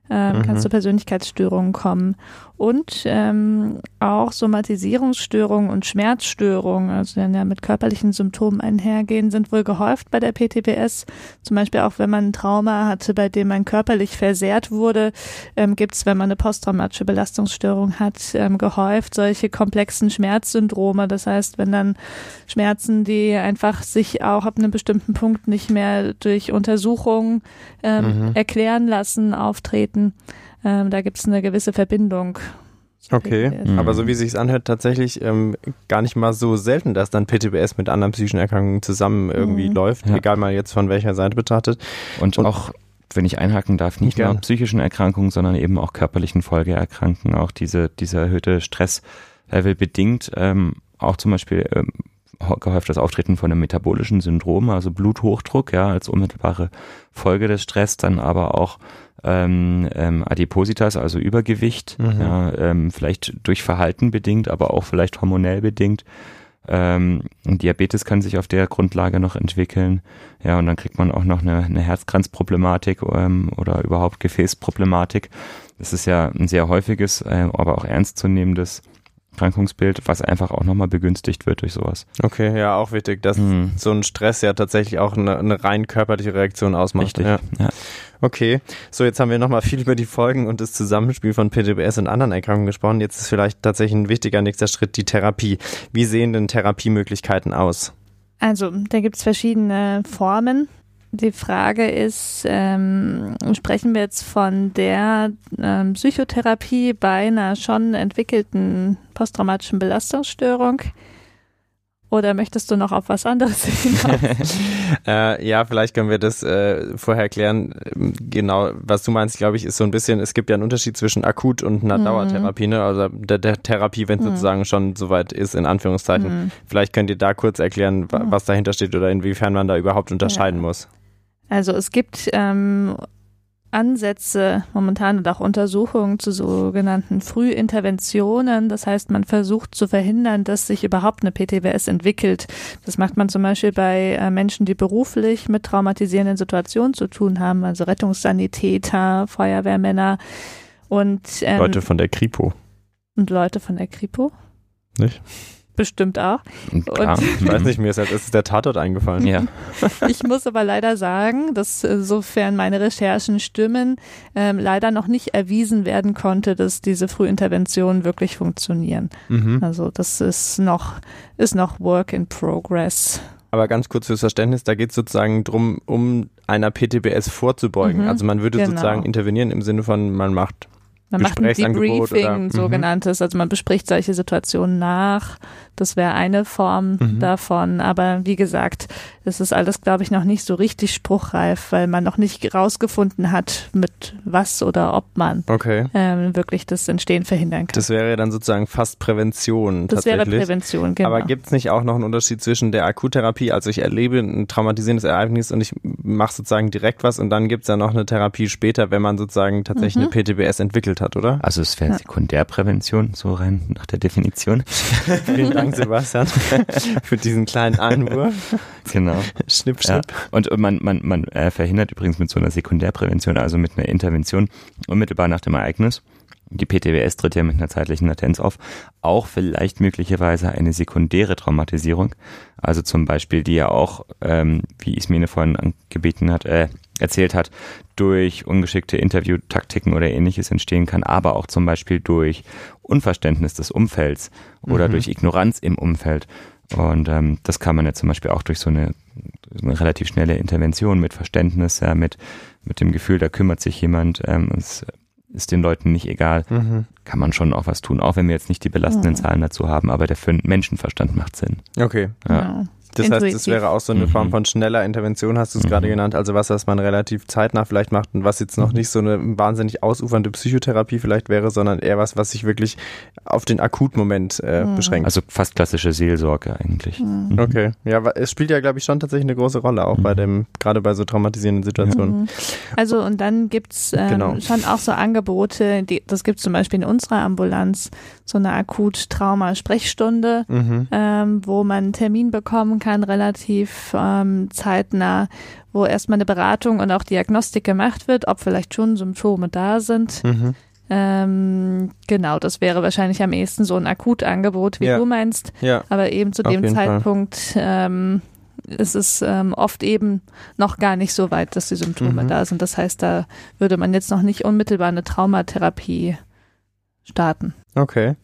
ähm, mhm. kann zu Persönlichkeitsstörungen kommen und ähm, auch Somatisierungsstörungen und Schmerzstörungen, also dann ja mit körperlichen Symptomen einhergehen, sind wohl gehäuft bei der PTBS. Zum Beispiel auch, wenn man ein Trauma hatte, bei dem man körperlich versehrt wurde, ähm, gibt es, wenn man eine posttraumatische Belastungsstörung hat, ähm, gehäuft solche komplexen Schmerzsyndrome. Das heißt, wenn dann Schmerzen, die einfach sich auch ab einem bestimmten Punkt nicht mehr durch Untersuchungen ähm, mhm. erklären lassen, auftreten. Ähm, da gibt es eine gewisse Verbindung. Okay, mhm. aber so wie sich anhört, tatsächlich ähm, gar nicht mal so selten, dass dann PTBS mit anderen psychischen Erkrankungen zusammen irgendwie mhm. läuft, ja. egal mal jetzt von welcher Seite betrachtet. Und, Und auch wenn ich einhaken darf, nicht gern. nur psychischen Erkrankungen, sondern eben auch körperlichen Folgeerkrankungen, auch diese, diese erhöhte Stresslevel bedingt, ähm, auch zum Beispiel ähm, gehäuft das Auftreten von einem metabolischen Syndrom, also Bluthochdruck, ja, als unmittelbare Folge des Stress, dann aber auch ähm, ähm, Adipositas, also Übergewicht, mhm. ja, ähm, vielleicht durch Verhalten bedingt, aber auch vielleicht hormonell bedingt. Ähm, Diabetes kann sich auf der Grundlage noch entwickeln. Ja, und dann kriegt man auch noch eine, eine Herzkranzproblematik ähm, oder überhaupt Gefäßproblematik. Das ist ja ein sehr häufiges, äh, aber auch ernstzunehmendes Erkrankungsbild, was einfach auch nochmal begünstigt wird durch sowas. Okay, ja, auch wichtig, dass mhm. so ein Stress ja tatsächlich auch eine, eine rein körperliche Reaktion ausmacht. Richtig, ja. ja. Okay, so jetzt haben wir nochmal viel über die Folgen und das Zusammenspiel von PTBS und anderen Erkrankungen gesprochen. Jetzt ist vielleicht tatsächlich ein wichtiger nächster Schritt die Therapie. Wie sehen denn Therapiemöglichkeiten aus? Also, da gibt es verschiedene Formen. Die Frage ist, ähm, sprechen wir jetzt von der ähm, Psychotherapie bei einer schon entwickelten posttraumatischen Belastungsstörung? Oder möchtest du noch auf was anderes hinaus? äh, ja, vielleicht können wir das äh, vorher erklären. Genau, was du meinst, glaube ich, ist so ein bisschen, es gibt ja einen Unterschied zwischen akut und einer mhm. Dauertherapie, ne? also der, der Therapie, wenn es mhm. sozusagen schon soweit ist, in Anführungszeichen. Mhm. Vielleicht könnt ihr da kurz erklären, mhm. was dahinter steht oder inwiefern man da überhaupt unterscheiden ja. muss. Also es gibt ähm, Ansätze momentan und auch Untersuchungen zu sogenannten Frühinterventionen. Das heißt, man versucht zu verhindern, dass sich überhaupt eine PTBS entwickelt. Das macht man zum Beispiel bei äh, Menschen, die beruflich mit traumatisierenden Situationen zu tun haben, also Rettungssanitäter, Feuerwehrmänner und ähm, Leute von der Kripo. Und Leute von der Kripo. Nicht? Bestimmt auch. Klar. ich weiß nicht, mir ist, ist der Tatort eingefallen. Ja. Ich muss aber leider sagen, dass äh, sofern meine Recherchen stimmen, ähm, leider noch nicht erwiesen werden konnte, dass diese Frühinterventionen wirklich funktionieren. Mhm. Also das ist noch, ist noch Work in Progress. Aber ganz kurz fürs Verständnis, da geht es sozusagen darum, um einer PTBS vorzubeugen. Mhm, also man würde genau. sozusagen intervenieren im Sinne von, man macht man macht ein Debriefing, oder, mhm. sogenanntes, also man bespricht solche Situationen nach. Das wäre eine Form mhm. davon. Aber wie gesagt, es ist alles, glaube ich, noch nicht so richtig spruchreif, weil man noch nicht rausgefunden hat, mit was oder ob man okay. ähm, wirklich das Entstehen verhindern kann. Das wäre dann sozusagen fast Prävention. Das wäre Prävention, genau. Aber gibt es nicht auch noch einen Unterschied zwischen der Akuttherapie, also ich erlebe ein traumatisierendes Ereignis und ich mache sozusagen direkt was und dann gibt es ja noch eine Therapie später, wenn man sozusagen tatsächlich mhm. eine PTBS entwickelt hat, oder? Also es wäre ja. Sekundärprävention, so rein nach der Definition. Vielen Dank. Dank, Sebastian, für diesen kleinen Einwurf. Genau. schnipp, schnipp. Ja. Und man, man, man äh, verhindert übrigens mit so einer Sekundärprävention, also mit einer Intervention unmittelbar nach dem Ereignis. Die PTBS tritt ja mit einer zeitlichen Latenz auf. Auch vielleicht möglicherweise eine sekundäre Traumatisierung. Also zum Beispiel, die ja auch, ähm, wie Ismene vorhin angebeten hat, äh, erzählt hat, durch ungeschickte Interviewtaktiken oder ähnliches entstehen kann, aber auch zum Beispiel durch Unverständnis des Umfelds oder mhm. durch Ignoranz im Umfeld. Und ähm, das kann man ja zum Beispiel auch durch so eine, eine relativ schnelle Intervention mit Verständnis, ja, mit, mit dem Gefühl, da kümmert sich jemand, ähm, es ist den Leuten nicht egal, Mhm. kann man schon auch was tun, auch wenn wir jetzt nicht die belastenden Mhm. Zahlen dazu haben, aber der für den Menschenverstand macht Sinn. Okay. Ja. Das heißt, das Intuitiv. wäre auch so eine Mhm. Form von schneller Intervention, hast du es Mhm. gerade genannt. Also was, was man relativ zeitnah vielleicht macht und was jetzt noch Mhm. nicht so eine wahnsinnig ausufernde Psychotherapie vielleicht wäre, sondern eher was, was sich wirklich auf den Akutmoment äh, Mhm. beschränkt. Also fast klassische Seelsorge eigentlich. Mhm. Mhm. Okay, ja, es spielt ja, glaube ich, schon tatsächlich eine große Rolle, auch bei Mhm. dem, gerade bei so traumatisierenden Situationen. Mhm. Also und dann gibt's ähm, Genau. schon auch so Angebote, die, das gibt's zum Beispiel in unserer Ambulanz, so eine Akut-Trauma-Sprechstunde, Mhm. ähm, wo man einen Termin bekommen kann, relativ ähm, zeitnah, wo erstmal eine Beratung und auch Diagnostik gemacht wird, ob vielleicht schon Symptome da sind. Mhm. Ähm, genau, das wäre wahrscheinlich am ehesten so ein Akutangebot, wie Ja. du meinst. Ja, Aber eben zu Auf dem. Zeitpunkt ähm, ist es ähm, oft eben noch gar nicht so weit, dass die Symptome Mhm. da sind. Das heißt, da würde man jetzt noch nicht unmittelbar eine Traumatherapie starten. Okay.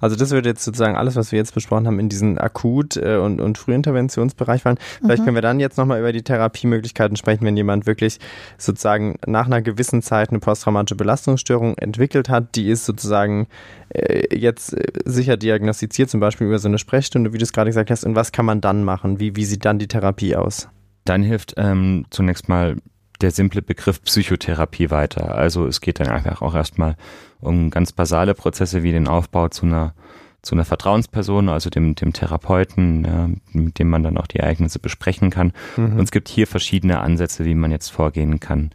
Also das würde jetzt sozusagen alles, was wir jetzt besprochen haben, in diesen Akut- äh, und, und Frühinterventionsbereich fallen. Vielleicht Mhm. können wir dann jetzt nochmal über die Therapiemöglichkeiten sprechen, wenn jemand wirklich sozusagen nach einer gewissen Zeit eine posttraumatische Belastungsstörung entwickelt hat, die ist sozusagen äh, jetzt äh, sicher diagnostiziert, zum Beispiel über so eine Sprechstunde, wie du es gerade gesagt hast. Und was kann man dann machen? Wie, wie sieht dann die Therapie aus? Dann hilft ähm, zunächst mal der simple Begriff Psychotherapie weiter. Also es geht dann einfach auch erstmal um ganz basale Prozesse wie den Aufbau zu einer zu einer Vertrauensperson, also dem, dem Therapeuten, ja, mit dem man dann auch die Ereignisse besprechen kann. Mhm. Und es gibt hier verschiedene Ansätze, wie man jetzt vorgehen kann.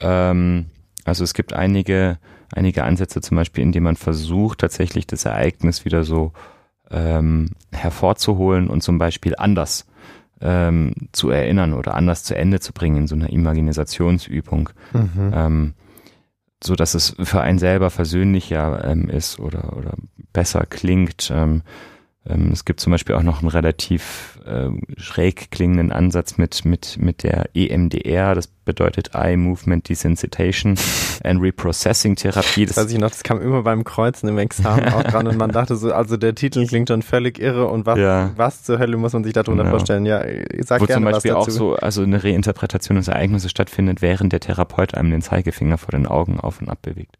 Ähm, also es gibt einige, einige Ansätze zum Beispiel, indem man versucht, tatsächlich das Ereignis wieder so ähm, hervorzuholen und zum Beispiel anders ähm, zu erinnern oder anders zu Ende zu bringen in so einer Imaginationsübung, Mhm. ähm, so dass es für einen selber versöhnlicher ähm, ist oder, oder besser klingt. Ähm, ähm, es gibt zum Beispiel auch noch einen relativ ähm, schräg klingenden Ansatz mit, mit, mit der EMDR, das bedeutet Eye Movement Desensitization and Reprocessing Therapie. Das weiß ich noch, das kam immer beim Kreuzen im Examen auch dran und man dachte so, also der Titel klingt schon völlig irre und was, Ja. was zur Hölle muss man sich darunter Genau. vorstellen? Ja, sag wo gerne zum Beispiel was auch dazu. so, also eine Reinterpretation des Ereignisses stattfindet, während der Therapeut einem den Zeigefinger vor den Augen auf und ab bewegt.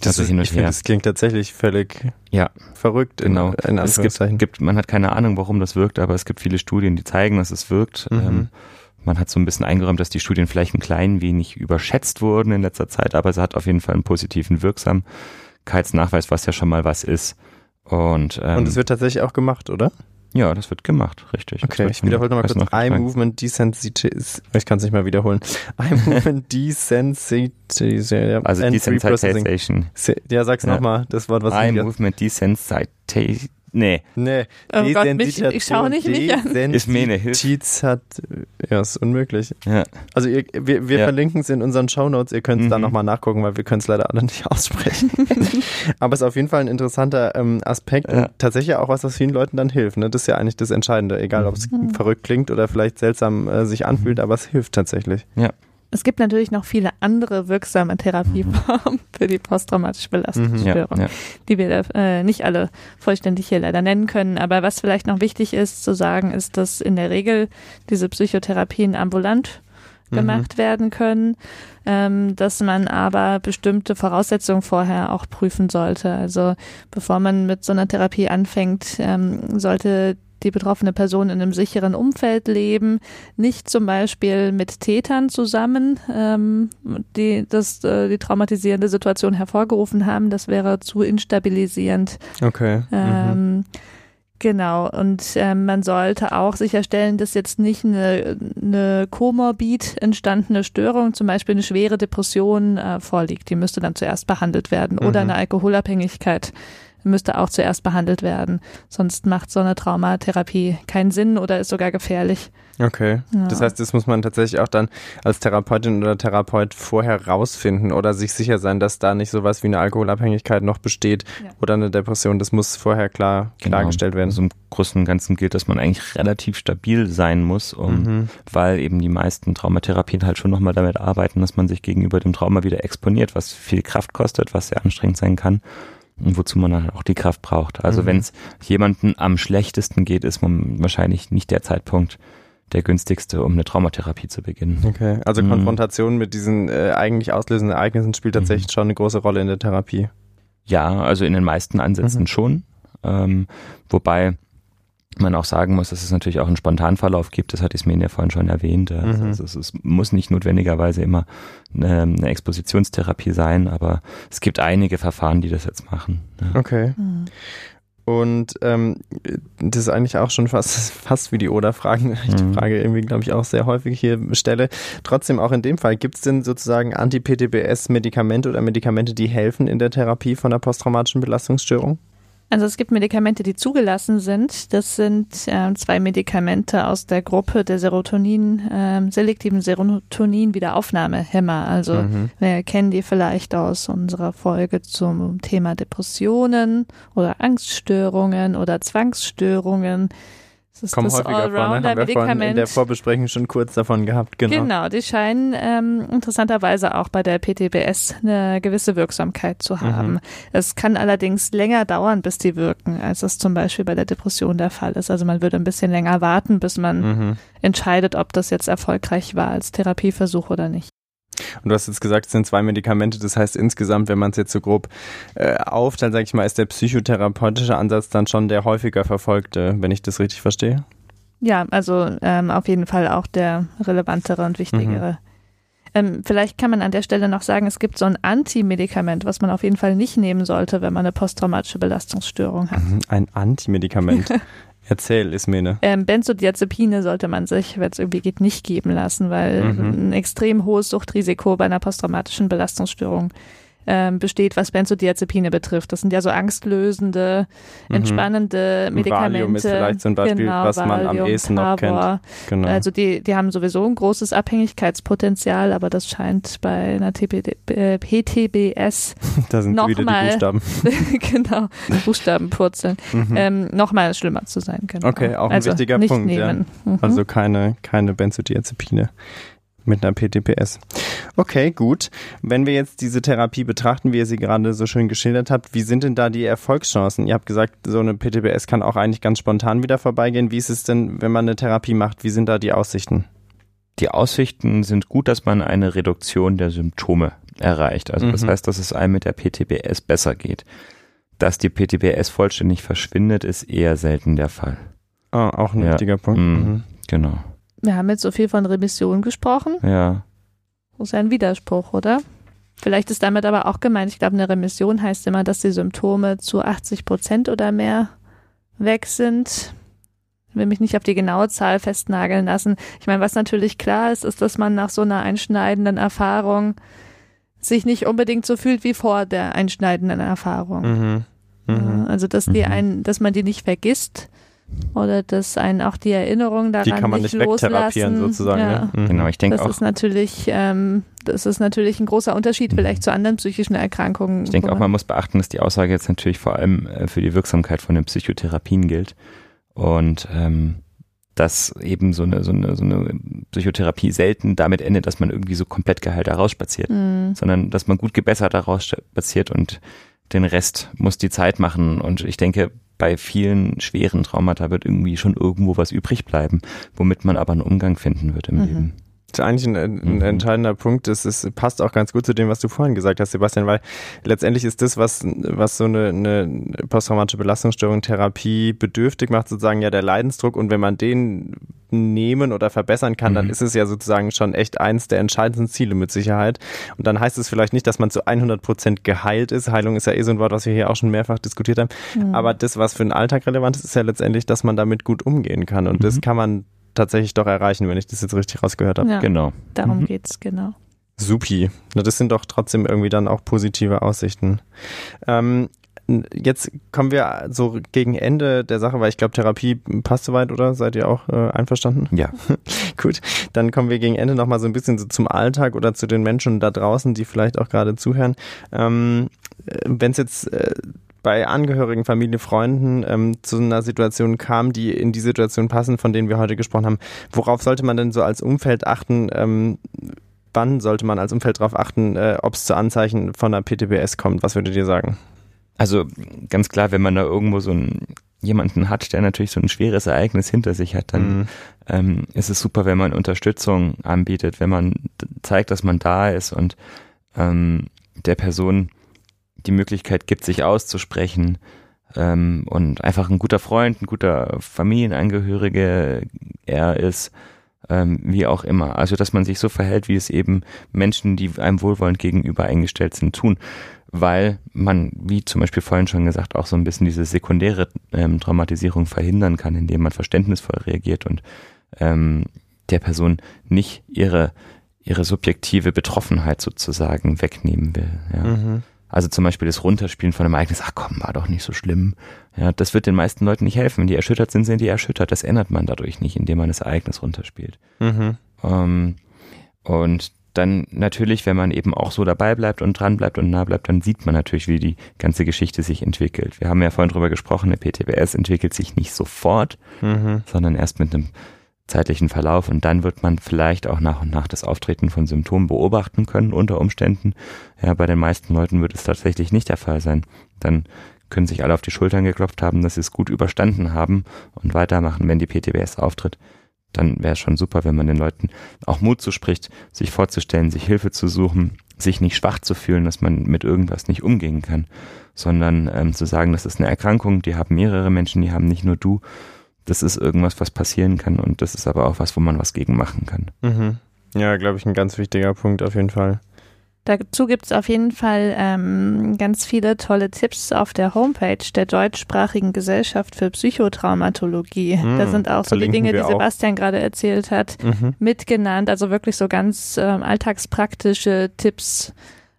Das also ist, ich finde, her. das klingt tatsächlich völlig Ja. verrückt in, Genau. in Es gibt, gibt, man hat keine Ahnung, warum das wirkt, aber es gibt viele Studien, die zeigen, dass es wirkt. Mhm. Ähm, man hat so ein bisschen eingeräumt, dass die Studien vielleicht ein klein wenig überschätzt wurden in letzter Zeit, aber es hat auf jeden Fall einen positiven Wirksamkeitsnachweis, was ja schon mal was ist. Und, ähm, und es wird tatsächlich auch gemacht, oder? Ja, das wird gemacht, richtig. Okay, ich wiederhole nochmal kurz. noch Eye gefragt. Movement Desensitization. Ich kann es nicht mal wiederholen. Eye Movement Desensitization. Also. Desensitization. Se- Ja, sag's Ja. nochmal, das Wort, was Eye ich Movement Desensitization. Nee, Nee. Oh Gott, mich, ich schaue nicht mich an. Ist mir eine Hilfe. Hat, ja, ist unmöglich. ja. Also ihr, wir, wir Ja. verlinken es in unseren Shownotes, ihr könnt es dann Mhm. nochmal nachgucken, weil wir können es leider alle nicht aussprechen. Aber es ist auf jeden Fall ein interessanter ähm, Aspekt Ja. und tatsächlich auch was, was vielen Leuten dann hilft. Ne? Das ist ja eigentlich das Entscheidende, egal ob es Mhm. verrückt klingt oder vielleicht seltsam äh, sich anfühlt, aber es hilft tatsächlich. Es gibt natürlich noch viele andere wirksame Therapieformen für die posttraumatische Ja, Belastungsstörung, ja. die wir äh, nicht alle vollständig hier leider nennen können. Aber was vielleicht noch wichtig ist zu sagen, ist, dass in der Regel diese Psychotherapien ambulant Mhm. gemacht werden können, ähm, dass man aber bestimmte Voraussetzungen vorher auch prüfen sollte. Also bevor man mit so einer Therapie anfängt, ähm, sollte die betroffene Person in einem sicheren Umfeld leben, nicht zum Beispiel mit Tätern zusammen, ähm, die das äh, die traumatisierende Situation hervorgerufen haben. Das wäre zu instabilisierend. Okay. Mhm. Ähm, Genau, und ähm, man sollte auch sicherstellen, dass jetzt nicht eine, eine komorbid entstandene Störung, zum Beispiel eine schwere Depression äh, vorliegt. Die müsste dann zuerst behandelt werden. Oder Mhm. eine Alkoholabhängigkeit müsste auch zuerst behandelt werden. Sonst macht so eine Traumatherapie keinen Sinn oder ist sogar gefährlich. Okay. Ja. Das heißt, das muss man tatsächlich auch dann als Therapeutin oder Therapeut vorher rausfinden oder sich sicher sein, dass da nicht sowas wie eine Alkoholabhängigkeit noch besteht Ja. oder eine Depression. Das muss vorher klar Genau. klargestellt werden. Also im Großen und Ganzen gilt, dass man eigentlich relativ stabil sein muss, um, Mhm. weil eben die meisten Traumatherapien halt schon nochmal damit arbeiten, dass man sich gegenüber dem Trauma wieder exponiert, was viel Kraft kostet, was sehr anstrengend sein kann und wozu man dann auch die Kraft braucht. Also Mhm. wenn es jemandem am schlechtesten geht, ist man wahrscheinlich nicht der Zeitpunkt, der günstigste, um eine Traumatherapie zu beginnen. Okay, also Mhm. Konfrontation mit diesen äh, eigentlich auslösenden Ereignissen spielt Mhm. tatsächlich schon eine große Rolle in der Therapie. Ja, also in den meisten Ansätzen Mhm. schon. Ähm, wobei man auch sagen muss, dass es natürlich auch einen Spontanverlauf gibt. Das hatte Ismen ja vorhin schon erwähnt. Mhm. Also es, es muss nicht notwendigerweise immer eine, eine Expositionstherapie sein, aber es gibt einige Verfahren, die das jetzt machen. Ja. Okay. Mhm. Und ähm, das ist eigentlich auch schon fast, fast wie die Oder-Fragen, ich die Mhm. Frage irgendwie, glaube ich, auch sehr häufig hier stelle. Trotzdem auch in dem Fall, gibt es denn sozusagen Anti-PTBS-Medikamente oder Medikamente, die helfen in der Therapie von der posttraumatischen Belastungsstörung? Also es gibt Medikamente, die zugelassen sind. Das sind ähm, zwei Medikamente aus der Gruppe der Serotonin, ähm, selektiven Serotonin-Wiederaufnahmehämmer. Also Mhm. wir kennen die vielleicht aus unserer Folge zum Thema Depressionen oder Angststörungen oder Zwangsstörungen. Das ist Kommen das häufiger vor, ne? Haben wir in der Allrounder-Medikament. Vorbesprechung schon kurz davon gehabt, genau. Genau, die scheinen ähm, interessanterweise auch bei der PTBS eine gewisse Wirksamkeit zu haben. Mhm. Es kann allerdings länger dauern, bis die wirken, als es zum Beispiel bei der Depression der Fall ist. Also man würde ein bisschen länger warten, bis man Mhm. entscheidet, ob das jetzt erfolgreich war als Therapieversuch oder nicht. Und du hast jetzt gesagt, es sind zwei Medikamente. Das heißt insgesamt, wenn man es jetzt so grob äh, aufteilt, sage ich mal, ist der psychotherapeutische Ansatz dann schon der häufiger verfolgte, wenn ich das richtig verstehe? Ja, also ähm, auf jeden Fall auch der relevantere und wichtigere. Ähm, vielleicht kann man an der Stelle noch sagen, es gibt so ein Antimedikament, was man auf jeden Fall nicht nehmen sollte, wenn man eine posttraumatische Belastungsstörung hat. Mhm, Ein Antimedikament. Erzähl, Ismene. Ähm, Benzodiazepine sollte man sich, wenn es irgendwie geht, nicht geben lassen, weil Mhm. ein extrem hohes Suchtrisiko bei einer posttraumatischen Belastungsstörung ähm, besteht, was Benzodiazepine betrifft. Das sind ja so angstlösende, Mhm. entspannende Medikamente. Valium ist vielleicht so ein Beispiel, genau, was man am Valium, ehesten noch kennt. Genau. Also die, die haben sowieso ein großes Abhängigkeitspotenzial, aber das scheint bei einer TPD, äh, PTBS, da sind noch wieder die mal- Buchstaben. genau, Buchstabenpurzeln, Mhm. ähm, noch mal schlimmer zu sein. Genau. Okay, auch ein also wichtiger Punkt, ja. Mhm. Also keine, keine Benzodiazepine mit einer PTPS. Okay, gut. Wenn wir jetzt diese Therapie betrachten, wie ihr sie gerade so schön geschildert habt, wie sind denn da die Erfolgschancen? Ihr habt gesagt, so eine PTPS kann auch eigentlich ganz spontan wieder vorbeigehen. Wie ist es denn, wenn man eine Therapie macht? Wie sind da die Aussichten? Die Aussichten sind gut, dass man eine Reduktion der Symptome erreicht. Also das Mhm. heißt, dass es einem mit der PTBS besser geht. Dass die PTBS vollständig verschwindet, ist eher selten der Fall. Ah, auch ein Ja. wichtiger Punkt. Mhm. Mhm. Genau. Wir haben jetzt so viel von Remission gesprochen. Ja. Das ist ja ein Widerspruch, oder? Vielleicht ist damit aber auch gemeint, ich glaube, eine Remission heißt immer, dass die Symptome zu 80 Prozent oder mehr weg sind. Ich will mich nicht auf die genaue Zahl festnageln lassen. Ich meine, was natürlich klar ist, ist, dass man nach so einer einschneidenden Erfahrung sich nicht unbedingt so fühlt wie vor der einschneidenden Erfahrung. Mhm. Mhm. Also, dass die Mhm. einen, dass man die nicht vergisst oder dass einen auch die Erinnerung daran Die kann man nicht, nicht wegtherapieren loslassen. sozusagen. Ja. Ja. Mhm. Genau, ich denke Das auch, ist natürlich, ähm, das ist natürlich ein großer Unterschied Mhm. vielleicht zu anderen psychischen Erkrankungen. ich denke auch, man muss beachten, dass die Aussage jetzt natürlich vor allem äh, für die Wirksamkeit von den Psychotherapien gilt. Und ähm, dass eben so eine, so, eine, so eine Psychotherapie selten damit endet, dass man irgendwie so komplett geheilt daraus spaziert. Mhm. sondern dass man gut gebessert daraus spaziert und den Rest muss die Zeit machen. Und ich denke, bei vielen schweren Traumata wird irgendwie schon irgendwo was übrig bleiben, womit man aber einen Umgang finden wird im Mhm. Leben. Das ist eigentlich ein, ein Mhm. entscheidender Punkt. Das ist, passt auch ganz gut zu dem, was du vorhin gesagt hast, Sebastian, weil letztendlich ist das, was, was so eine, eine posttraumatische Belastungsstörung Therapie bedürftig macht, sozusagen ja der Leidensdruck. Und wenn man den nehmen oder verbessern kann, dann Mhm. ist es ja sozusagen schon echt eins der entscheidendsten Ziele mit Sicherheit. Und dann heißt es vielleicht nicht, dass man zu 100 Prozent geheilt ist. Heilung ist ja eh so ein Wort, was wir hier auch schon mehrfach diskutiert haben. Mhm. Aber das, was für den Alltag relevant ist, ist ja letztendlich, dass man damit gut umgehen kann. Und das Mhm. kann man tatsächlich doch erreichen, wenn ich das jetzt richtig rausgehört habe. ja, Genau. darum Mhm. geht's, genau. Supi. Das sind doch trotzdem irgendwie dann auch positive Aussichten. Ähm, jetzt kommen wir so gegen Ende der Sache, weil ich glaube, Therapie passt soweit, oder? Seid ihr auch äh, einverstanden? Ja. Gut, dann kommen wir gegen Ende nochmal so ein bisschen so zum Alltag oder zu den Menschen da draußen, die vielleicht auch gerade zuhören. Ähm, Wenn es jetzt äh, bei Angehörigen, Familie, Freunden ähm, zu einer Situation kam, die in die Situation passen, von denen wir heute gesprochen haben, worauf sollte man denn so als Umfeld achten? Ähm, wann sollte man als Umfeld darauf achten, äh, ob es zu Anzeichen von einer PTBS kommt? Was würdet ihr sagen? Also ganz klar, wenn man da irgendwo so ein jemanden hat, der natürlich so ein schweres Ereignis hinter sich hat, dann mhm. ähm, ist es super, wenn man Unterstützung anbietet, wenn man zeigt, dass man da ist und ähm, der Person die Möglichkeit gibt, sich auszusprechen ähm, und einfach ein guter Freund, ein guter Familienangehörige er ist, ähm, wie auch immer. Also, dass man sich so verhält, wie es eben Menschen, die einem wohlwollend gegenüber eingestellt sind, tun weil man, wie zum Beispiel vorhin schon gesagt, auch so ein bisschen diese sekundäre ähm, Traumatisierung verhindern kann, indem man verständnisvoll reagiert und ähm, der Person nicht ihre, ihre subjektive Betroffenheit sozusagen wegnehmen will. Ja. Mhm. Also zum Beispiel das Runterspielen von einem Ereignis, ach komm, war doch nicht so schlimm. Ja, das wird den meisten Leuten nicht helfen. Wenn die erschüttert sind, sind die erschüttert. Das ändert man dadurch nicht, indem man das Ereignis runterspielt. Mhm. Ähm, und dann natürlich, wenn man eben auch so dabei bleibt und dran bleibt und nah bleibt, dann sieht man natürlich, wie die ganze Geschichte sich entwickelt. Wir haben ja vorhin drüber gesprochen, eine PTBS entwickelt sich nicht sofort, mhm. sondern erst mit einem zeitlichen Verlauf und dann wird man vielleicht auch nach und nach das Auftreten von Symptomen beobachten können unter Umständen. Ja, bei den meisten Leuten wird es tatsächlich nicht der Fall sein. Dann können sich alle auf die Schultern geklopft haben, dass sie es gut überstanden haben und weitermachen, wenn die PTBS auftritt dann wäre es schon super, wenn man den Leuten auch Mut zuspricht, sich vorzustellen, sich Hilfe zu suchen, sich nicht schwach zu fühlen, dass man mit irgendwas nicht umgehen kann, sondern ähm, zu sagen, das ist eine Erkrankung, die haben mehrere Menschen, die haben nicht nur du. Das ist irgendwas, was passieren kann und das ist aber auch was, wo man was gegen machen kann. Mhm. Ja, glaube ich, ein ganz wichtiger Punkt auf jeden Fall. Dazu gibt es auf jeden Fall ähm, ganz viele tolle Tipps auf der Homepage der deutschsprachigen Gesellschaft für Psychotraumatologie. Mhm, da sind auch so die Dinge, die Sebastian gerade erzählt hat, mhm. mitgenannt. Also wirklich so ganz ähm, alltagspraktische Tipps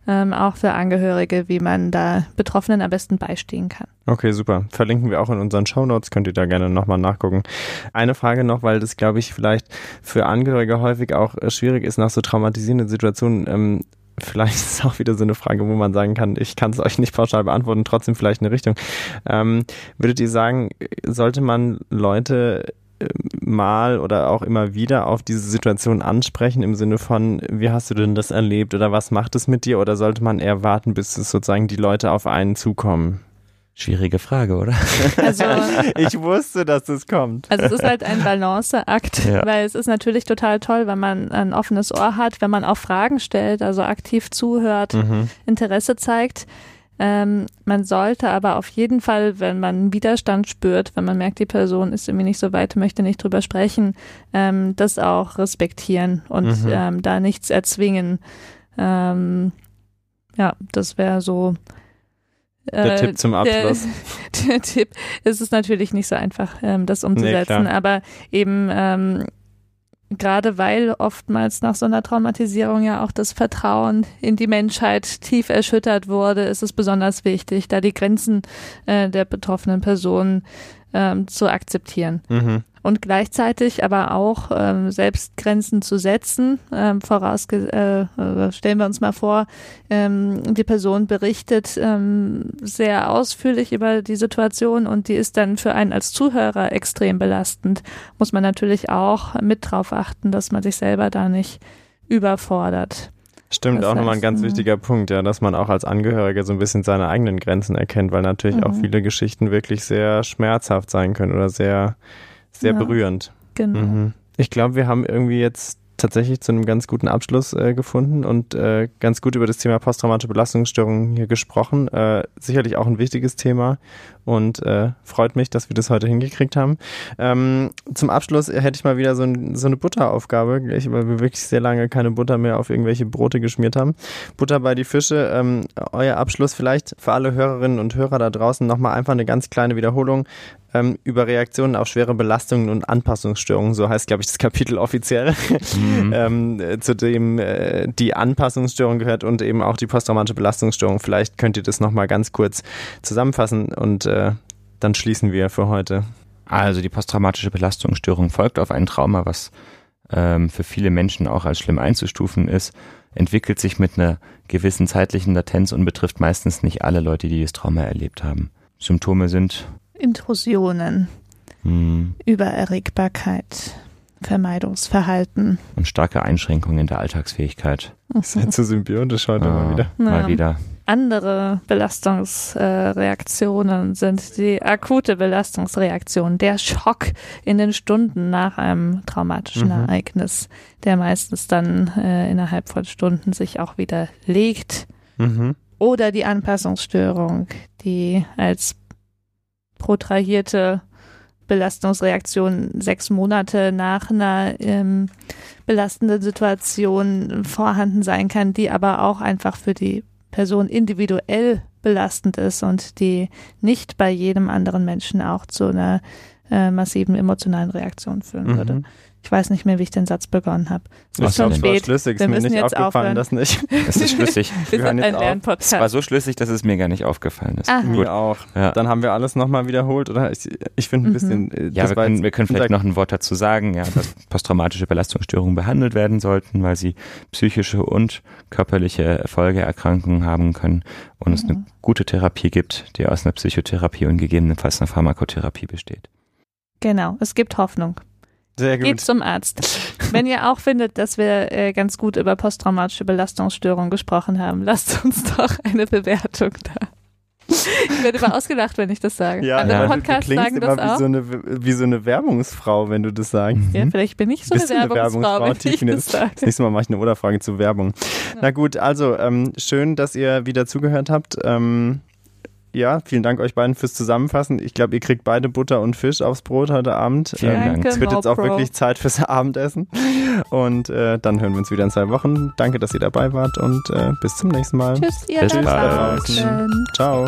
ähm, auch für Angehörige, wie man da Betroffenen am besten beistehen kann. Okay, super. Verlinken wir auch in unseren Show Notes, könnt ihr da gerne nochmal nachgucken. Eine Frage noch, weil das, glaube ich, vielleicht für Angehörige häufig auch äh, schwierig ist, nach so traumatisierenden Situationen ähm, vielleicht ist es auch wieder so eine Frage, wo man sagen kann, ich kann es euch nicht pauschal beantworten, trotzdem vielleicht eine Richtung. Ähm, würdet ihr sagen, sollte man Leute mal oder auch immer wieder auf diese Situation ansprechen im Sinne von, wie hast du denn das erlebt oder was macht es mit dir oder sollte man eher warten, bis es sozusagen die Leute auf einen zukommen? Schwierige Frage, oder? Also, ich wusste, dass es kommt. Also es ist halt ein Balanceakt, ja. weil es ist natürlich total toll, wenn man ein offenes Ohr hat, wenn man auch Fragen stellt, also aktiv zuhört, mhm. Interesse zeigt. Ähm, man sollte aber auf jeden Fall, wenn man Widerstand spürt, wenn man merkt, die Person ist irgendwie nicht so weit, möchte nicht drüber sprechen, ähm, das auch respektieren und mhm. ähm, da nichts erzwingen. Ähm, ja, das wäre so der äh, Tipp zum Abschluss. Der, der, Tipp, es ist natürlich nicht so einfach, ähm, das umzusetzen, nee, aber eben ähm, gerade weil oftmals nach so einer Traumatisierung ja auch das Vertrauen in die Menschheit tief erschüttert wurde, ist es besonders wichtig, da die Grenzen äh, der betroffenen Personen ähm, zu akzeptieren. Mhm und gleichzeitig aber auch ähm, selbst Grenzen zu setzen. Ähm, vorausge äh, stellen wir uns mal vor, ähm, die Person berichtet ähm, sehr ausführlich über die Situation und die ist dann für einen als Zuhörer extrem belastend. Muss man natürlich auch mit drauf achten, dass man sich selber da nicht überfordert. Stimmt, das auch nochmal ein ganz wichtiger Punkt, ja, dass man auch als Angehöriger so ein bisschen seine eigenen Grenzen erkennt, weil natürlich mhm. auch viele Geschichten wirklich sehr schmerzhaft sein können oder sehr sehr ja, berührend. Genau. Mhm. Ich glaube, wir haben irgendwie jetzt tatsächlich zu einem ganz guten Abschluss äh, gefunden und äh, ganz gut über das Thema posttraumatische Belastungsstörungen hier gesprochen. Äh, sicherlich auch ein wichtiges Thema und äh, freut mich, dass wir das heute hingekriegt haben. Ähm, zum Abschluss hätte ich mal wieder so, ein, so eine Butteraufgabe, weil wir wirklich sehr lange keine Butter mehr auf irgendwelche Brote geschmiert haben. Butter bei die Fische. Ähm, euer Abschluss vielleicht für alle Hörerinnen und Hörer da draußen nochmal einfach eine ganz kleine Wiederholung ähm, über Reaktionen auf schwere Belastungen und Anpassungsstörungen, so heißt, glaube ich, das Kapitel offiziell, mhm. ähm, zu dem äh, die Anpassungsstörung gehört und eben auch die posttraumatische Belastungsstörung. Vielleicht könnt ihr das nochmal ganz kurz zusammenfassen und äh, dann schließen wir für heute. Also die posttraumatische Belastungsstörung folgt auf ein Trauma, was ähm, für viele Menschen auch als schlimm einzustufen ist, entwickelt sich mit einer gewissen zeitlichen Latenz und betrifft meistens nicht alle Leute, die das Trauma erlebt haben. Symptome sind Intrusionen, hm. Übererregbarkeit, Vermeidungsverhalten. Und starke Einschränkungen in der Alltagsfähigkeit. Sehr zu symbiotisch heute ja, mal wieder. Mal wieder. Andere Belastungsreaktionen sind die akute Belastungsreaktion, der Schock in den Stunden nach einem traumatischen Mhm. Ereignis, der meistens dann äh, innerhalb von Stunden sich auch wieder legt. Mhm. Oder die Anpassungsstörung, die als protrahierte Belastungsreaktion sechs Monate nach einer ähm, belastenden Situation vorhanden sein kann, die aber auch einfach für die Person individuell belastend ist und die nicht bei jedem anderen Menschen auch zu einer äh, massiven emotionalen Reaktion führen würde. Mhm. Ich weiß nicht mehr, wie ich den Satz begonnen habe. Es ist schon spät. schlüssig, ist Wir mir müssen nicht jetzt aufgefallen, aufhören. das nicht. Das ist schlüssig. Wir hören jetzt ein auf. Es war so schlüssig, dass es mir gar nicht aufgefallen ist. Aha. Gut. Mir auch. Ja. Dann haben wir alles nochmal wiederholt, oder? Ich, ich finde ein Mhm. bisschen. äh, Ja, wir können, wir können vielleicht noch ein Wort dazu sagen, ja, dass posttraumatische Belastungsstörungen behandelt werden sollten, weil sie psychische und körperliche Folgeerkrankungen haben können und es eine Mhm. gute Therapie gibt, die aus einer Psychotherapie und gegebenenfalls einer Pharmakotherapie besteht. Genau, es gibt Hoffnung. Sehr gut. Geht zum Arzt. Wenn ihr auch findet, dass wir äh, ganz gut über posttraumatische Belastungsstörungen gesprochen haben, lasst uns doch eine Bewertung da. Ich werde immer ausgelacht, wenn ich das sage. Ja, Andere ja. Du, du Podcasts klingst sagen immer das wie auch. so, eine, wie so eine Werbungsfrau, wenn du das sagst. ja, vielleicht bin ich so Bist du eine eine Werbungsfrau, Werbungsfrau, wenn ich das sage. Das nächste Mal mache ich eine Oder-Frage zu Werbung. Na gut, also ähm, schön, dass ihr wieder zugehört habt. Ähm, ja, vielen Dank euch beiden fürs Zusammenfassen. Ich glaube, ihr kriegt beide Butter und Fisch aufs Brot heute Abend. Vielen Ähm, Dank. Es wird jetzt auch wirklich Zeit fürs Abendessen. Und äh, dann hören wir uns wieder in zwei Wochen. Danke, dass ihr dabei wart und äh, bis zum nächsten Mal. Tschüss, ihr Bis bald. Ciao.